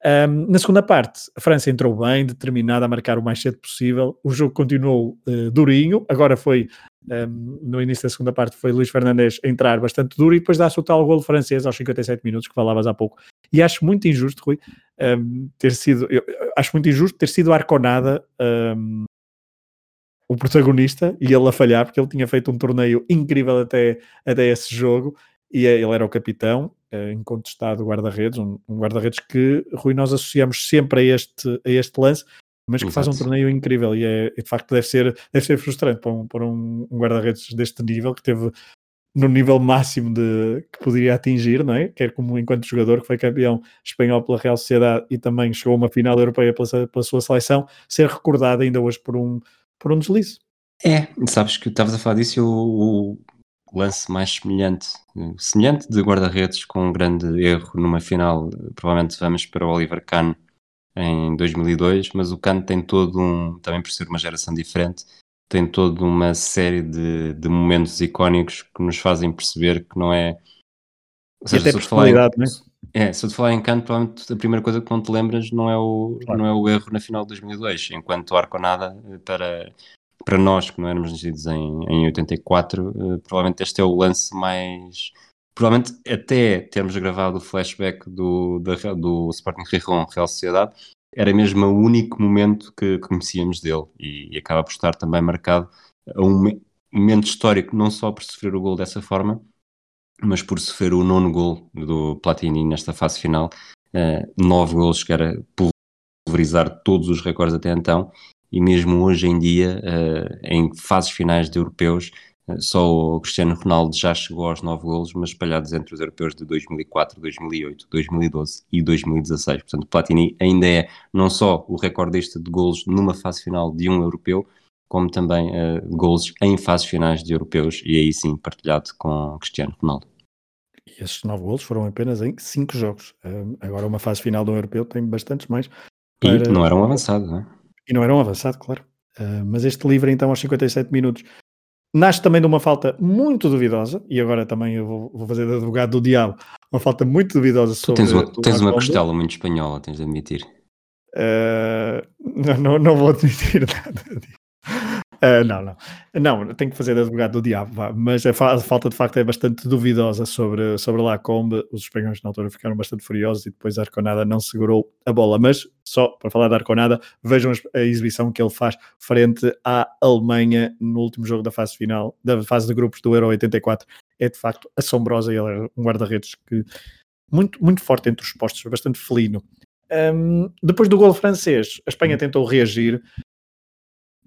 Um, na segunda parte, a França entrou bem, determinada a marcar o mais cedo possível. O jogo continuou uh, durinho. Agora foi, um, no início da segunda parte, foi Luís Fernandes entrar bastante duro e depois dá-se o tal golo francês aos 57 minutos que falavas há pouco. E acho muito injusto, Rui, um, ter sido, eu, acho muito injusto ter sido Arconada o protagonista e ele a falhar, porque ele tinha feito um torneio incrível até, até esse jogo e é, ele era o capitão, é, incontestado guarda-redes, um, guarda-redes que, Rui, nós associamos sempre a este, a este lance, mas que Exato. faz um torneio incrível e, é, de facto deve ser, deve ser frustrante para um, para um, guarda-redes deste nível, que teve no nível máximo de, que poderia atingir, não é? Quer como enquanto jogador que foi campeão espanhol pela Real Sociedade e também chegou a uma final europeia pela, pela sua seleção, ser recordado ainda hoje por um, por um deslize. É, sabes que estavas a falar disso, o lance mais semelhante, semelhante de guarda-redes com um grande erro numa final, provavelmente vamos para o Oliver Kahn em 2002, mas o Kahn tem todo um, também por ser uma geração diferente, tem toda uma série de, de momentos icónicos que nos fazem perceber que não é. Ou seja, se eu, te falar em, né? é, se eu te falar em Kahn, provavelmente a primeira coisa que não te lembras não é o, claro. não é o erro na final de 2002, enquanto Arconada para para nós que não éramos nascidos em, em 84, uh, eh, provavelmente este é o lance mais. Provavelmente até termos gravado o flashback do, da, do Sporting Rijon Real Sociedade, era mesmo o único momento que conhecíamos dele e, e acaba por estar também marcado a um momento histórico, não só por sofrer o gol dessa forma, mas por sofrer o nono gol do Platini nesta fase final. Uh, nove gols que era pulverizar todos os recordes até então e mesmo hoje em dia, uh, em fases finais de europeus, uh, só o Cristiano Ronaldo já chegou aos 9 golos, mas espalhados entre os europeus de 2004, 2008, 2012 e 2016. Portanto, Platini ainda é não só o recordista de golos numa fase final de um europeu, como também uh, golos em fases finais de europeus, e aí sim partilhado com Cristiano Ronaldo. E esses 9 golos foram apenas em 5 jogos. Agora, uma fase final de um europeu tem bastantes mais. Para... E não era um avançado, não é? E não era um avançado, claro. Uh, mas este livro, então, aos 57 minutos, nasce também de uma falta muito duvidosa, e agora também eu vou, vou fazer de advogado do diabo, uma falta muito duvidosa sobre. Tens uma, tens uma costela muito espanhola, tens de admitir. Uh, não, não, não, vou admitir [laughs] nada disso. Uh, não, não. Não, tenho que fazer de advogado do diabo, vá. mas a, fa a, falta de facto é bastante duvidosa sobre, sobre Lacombe. Os espanhóis na altura ficaram bastante furiosos e depois a Arconada não segurou a bola. Mas só para falar da Arconada, vejam a exibição que ele faz frente à Alemanha no último jogo da fase final, da fase de grupos do Euro 84. É de facto assombrosa. Ele é um guarda-redes que muito, muito forte entre os postos, bastante felino. Um, depois do gol francês, a Espanha tentou reagir,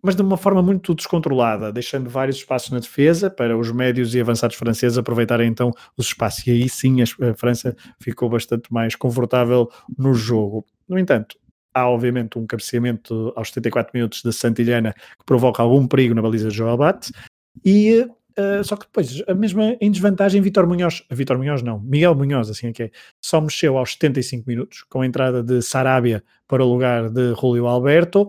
mas de uma forma muito descontrolada, deixando vários espaços na defesa para os médios e avançados franceses aproveitarem então os espaços. E aí sim a França ficou bastante mais confortável no jogo. No entanto, há obviamente um cabeceamento aos 74 minutos da Santillana que provoca algum perigo na baliza de João Abate e Uh, só que depois, a mesma em desvantagem, Vitor Munhoz, Vitor Munhoz não, Miguel Munhoz, assim é que é, só mexeu aos 75 minutos, com a entrada de Sarabia para o lugar de Julio Alberto,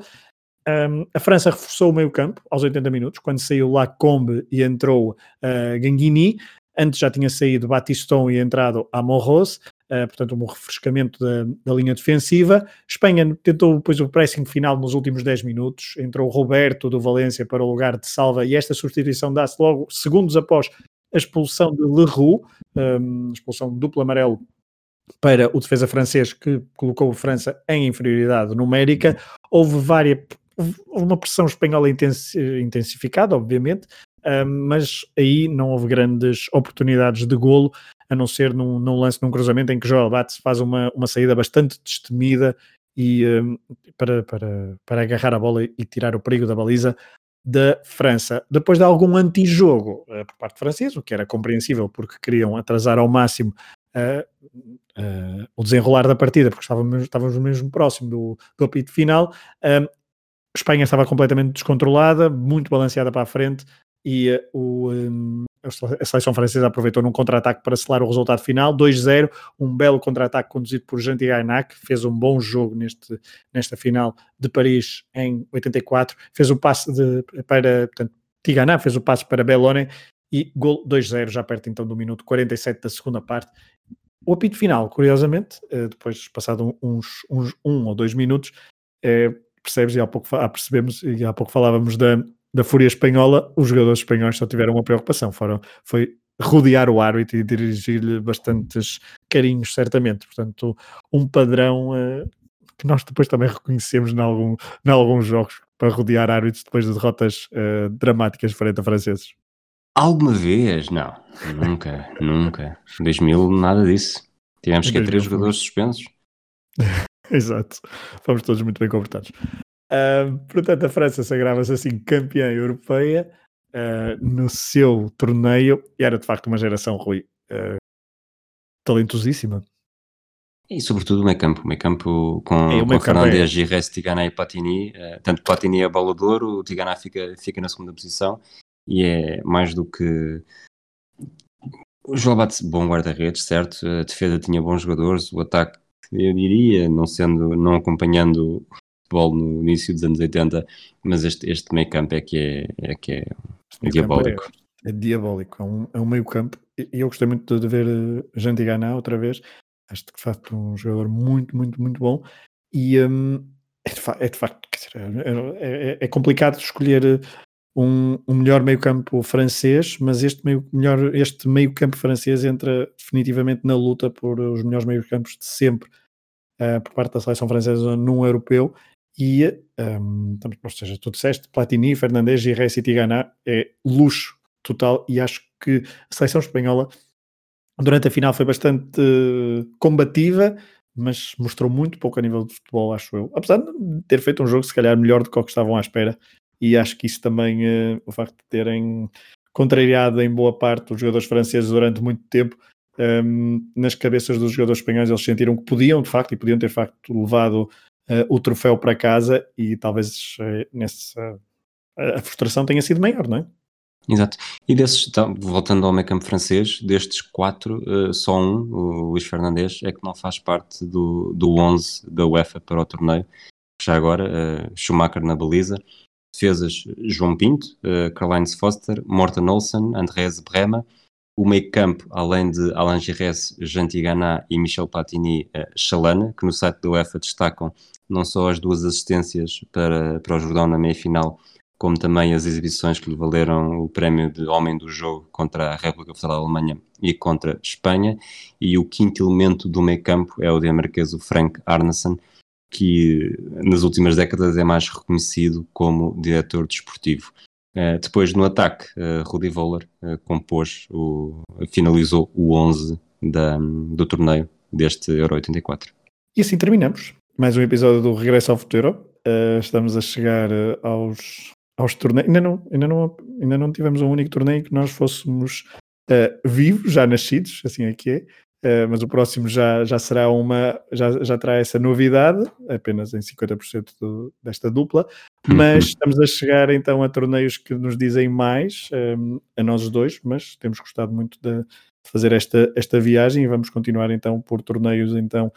um, a França reforçou o meio campo aos 80 minutos, quando saiu Lacombe e entrou uh, Ganguini. Antes já tinha saído Batiston e entrado Amorros, uh, portanto um refrescamento da, da, linha defensiva. Espanha tentou depois o pressing final nos últimos 10 minutos. Entrou Roberto do Valência para o lugar de Salva e esta substituição dá-se logo segundos após a expulsão de Leroux, um, expulsão duplo amarelo para o defesa francês que colocou a França em inferioridade numérica. Houve várias, uma pressão espanhola intensificada, obviamente, mas aí não houve grandes oportunidades de golo, a não ser num, num lance, num cruzamento em que Joel Bates faz uma, uma saída bastante destemida e um, para, para, para agarrar a bola e tirar o perigo da baliza da França. Depois de algum antijogo uh, por parte francesa, o que era compreensível porque queriam atrasar ao máximo uh, uh, o desenrolar da partida, porque estávamos, estávamos mesmo próximo do, do apito final. Espanha estava completamente descontrolada, muito balanceada para a frente, e uh, o, um, a seleção francesa aproveitou num contra-ataque para selar o resultado final, 2-0, um belo contra-ataque conduzido por Jean que fez um bom jogo neste, nesta final de Paris em 84, fez o passe de, para, portanto, Tiganac fez o passe para Bellone e gol 2-0, já perto então do minuto 47 da segunda parte. O apito final, curiosamente, uh, depois passado uns, uns um ou dois minutos, uh, percebes, e há pouco percebemos, e há pouco falávamos da da Fúria Espanhola, os jogadores espanhóis só tiveram uma preocupação, foram, foi rodear o árbitro e dirigir-lhe bastantes carinhos, certamente. Portanto, um padrão uh, que nós depois também reconhecemos em, algum, em alguns jogos para rodear árbitros depois de derrotas uh, dramáticas frente a franceses. Alguma vez? Não, nunca, [laughs] nunca. Em 2000, nada disso. Tivemos que ter três jogadores suspensos. [laughs] [laughs] Exato, fomos todos muito bem comportados. Uh, portanto, a França sagrava-se assim campeã europeia uh, no seu torneio e era de facto uma geração, Rui, uh, talentosíssima. E sobretudo o meio campo, o meio campo com, é, com Fernandes, é... Gires, Tigana e Platini. tanto Platini é bola de ouro, o Tigana fica, fica na segunda posição e é mais do que. O João Bate, bom guarda-redes, certo? A defesa tinha bons jogadores, o ataque, eu diria, não sendo, não acompanhando futebol no início dos anos 80, mas este, este meio campo é que é, é, que é, é diabólico. É, é, diabólico, é um, é um meio campo. E eu gostei muito de ver uh, Janti Gana outra vez. Acho que de facto um jogador muito, muito, muito bom. E um, é, de fa é de facto, dizer, é, é, é, complicado escolher uh, um, um melhor meio campo francês, mas este meio, melhor, este meio campo francês entra definitivamente na luta por os melhores meio campos de sempre uh, por parte da seleção francesa num europeu e, um, ou seja, tu disseste, Platini, Fernandes, Gires e Tigana é luxo total e acho que a seleção espanhola durante a final foi bastante uh, combativa, mas mostrou muito pouco a nível de futebol, acho eu. Apesar de ter feito um jogo se calhar melhor do que o que estavam à espera e acho que isso também, uh, o facto de terem contrariado em boa parte os jogadores franceses durante muito tempo, um, nas cabeças dos jogadores espanhóis eles sentiram que podiam de facto e podiam ter de facto levado uh, o troféu para casa e talvez uh, nessa, a frustração tenha sido maior, não é? Exato. E desses, então, voltando ao meio campo francês, destes quatro, uh, só um, o Luís Fernandes, é que não faz parte do, do 11 da UEFA para o torneio. Já agora, uh, Schumacher na baliza, defesas João Pinto, uh, Karl-Heinz Foster, Morten Olsen, Andreas Brema, o meio campo, além de Alain Giresse, Jean Tigana e Michel Platini, uh, Chalana, que no site da UEFA destacam não só as duas assistências para, para o Jordão na meia-final, como também as exibições que lhe valeram o prémio de Homem do Jogo contra a República Federal da Alemanha e contra Espanha. E o quinto elemento do meio campo é o dinamarquês Frank Arneson, que nas últimas décadas é mais reconhecido como diretor desportivo. Uh, depois no ataque, uh, Rudi Voller uh, compôs, o, finalizou o 11 da, do torneio deste Euro 84. E assim terminamos mais um episódio do Regresso ao Futuro. Estamos a chegar aos, aos torneios. Ainda não, ainda, não, ainda não tivemos um único torneio que nós fôssemos vivos, já nascidos, assim é que é. Mas o próximo já, já será uma, já, já terá essa novidade, apenas em 50% do, desta dupla, uhum. mas estamos a chegar então a torneios que nos dizem mais, um, a nós dois, mas temos gostado muito de fazer esta, esta viagem e vamos continuar então por torneios então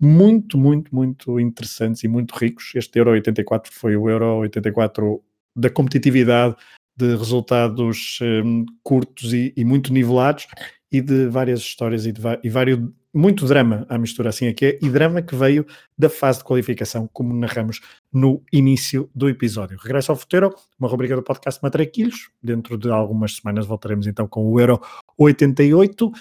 muito, muito, muito interessantes e muito ricos. Este Euro 84 foi o Euro 84 da competitividade, de resultados um, curtos e, e, muito nivelados e de várias histórias e, de, e vários, muito drama à mistura assim aqui é, e drama que veio da fase de qualificação, como narramos no início do episódio. Regresso ao Futuro, uma rubrica do podcast Matraquilhos. Dentro de algumas semanas voltaremos então com o Euro 88.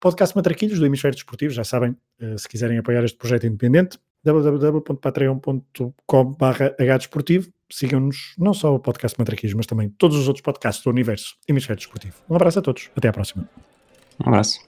Podcast Matraquilhos do Hemisfério Desportivo, já sabem, eh, se quiserem apoiar este projeto independente, www.patreon.com.br sigam-nos, não só o podcast Matraquismo, mas também todos os outros podcasts do universo Hemisfério Desportivo. Um abraço a todos, até à próxima. Um abraço.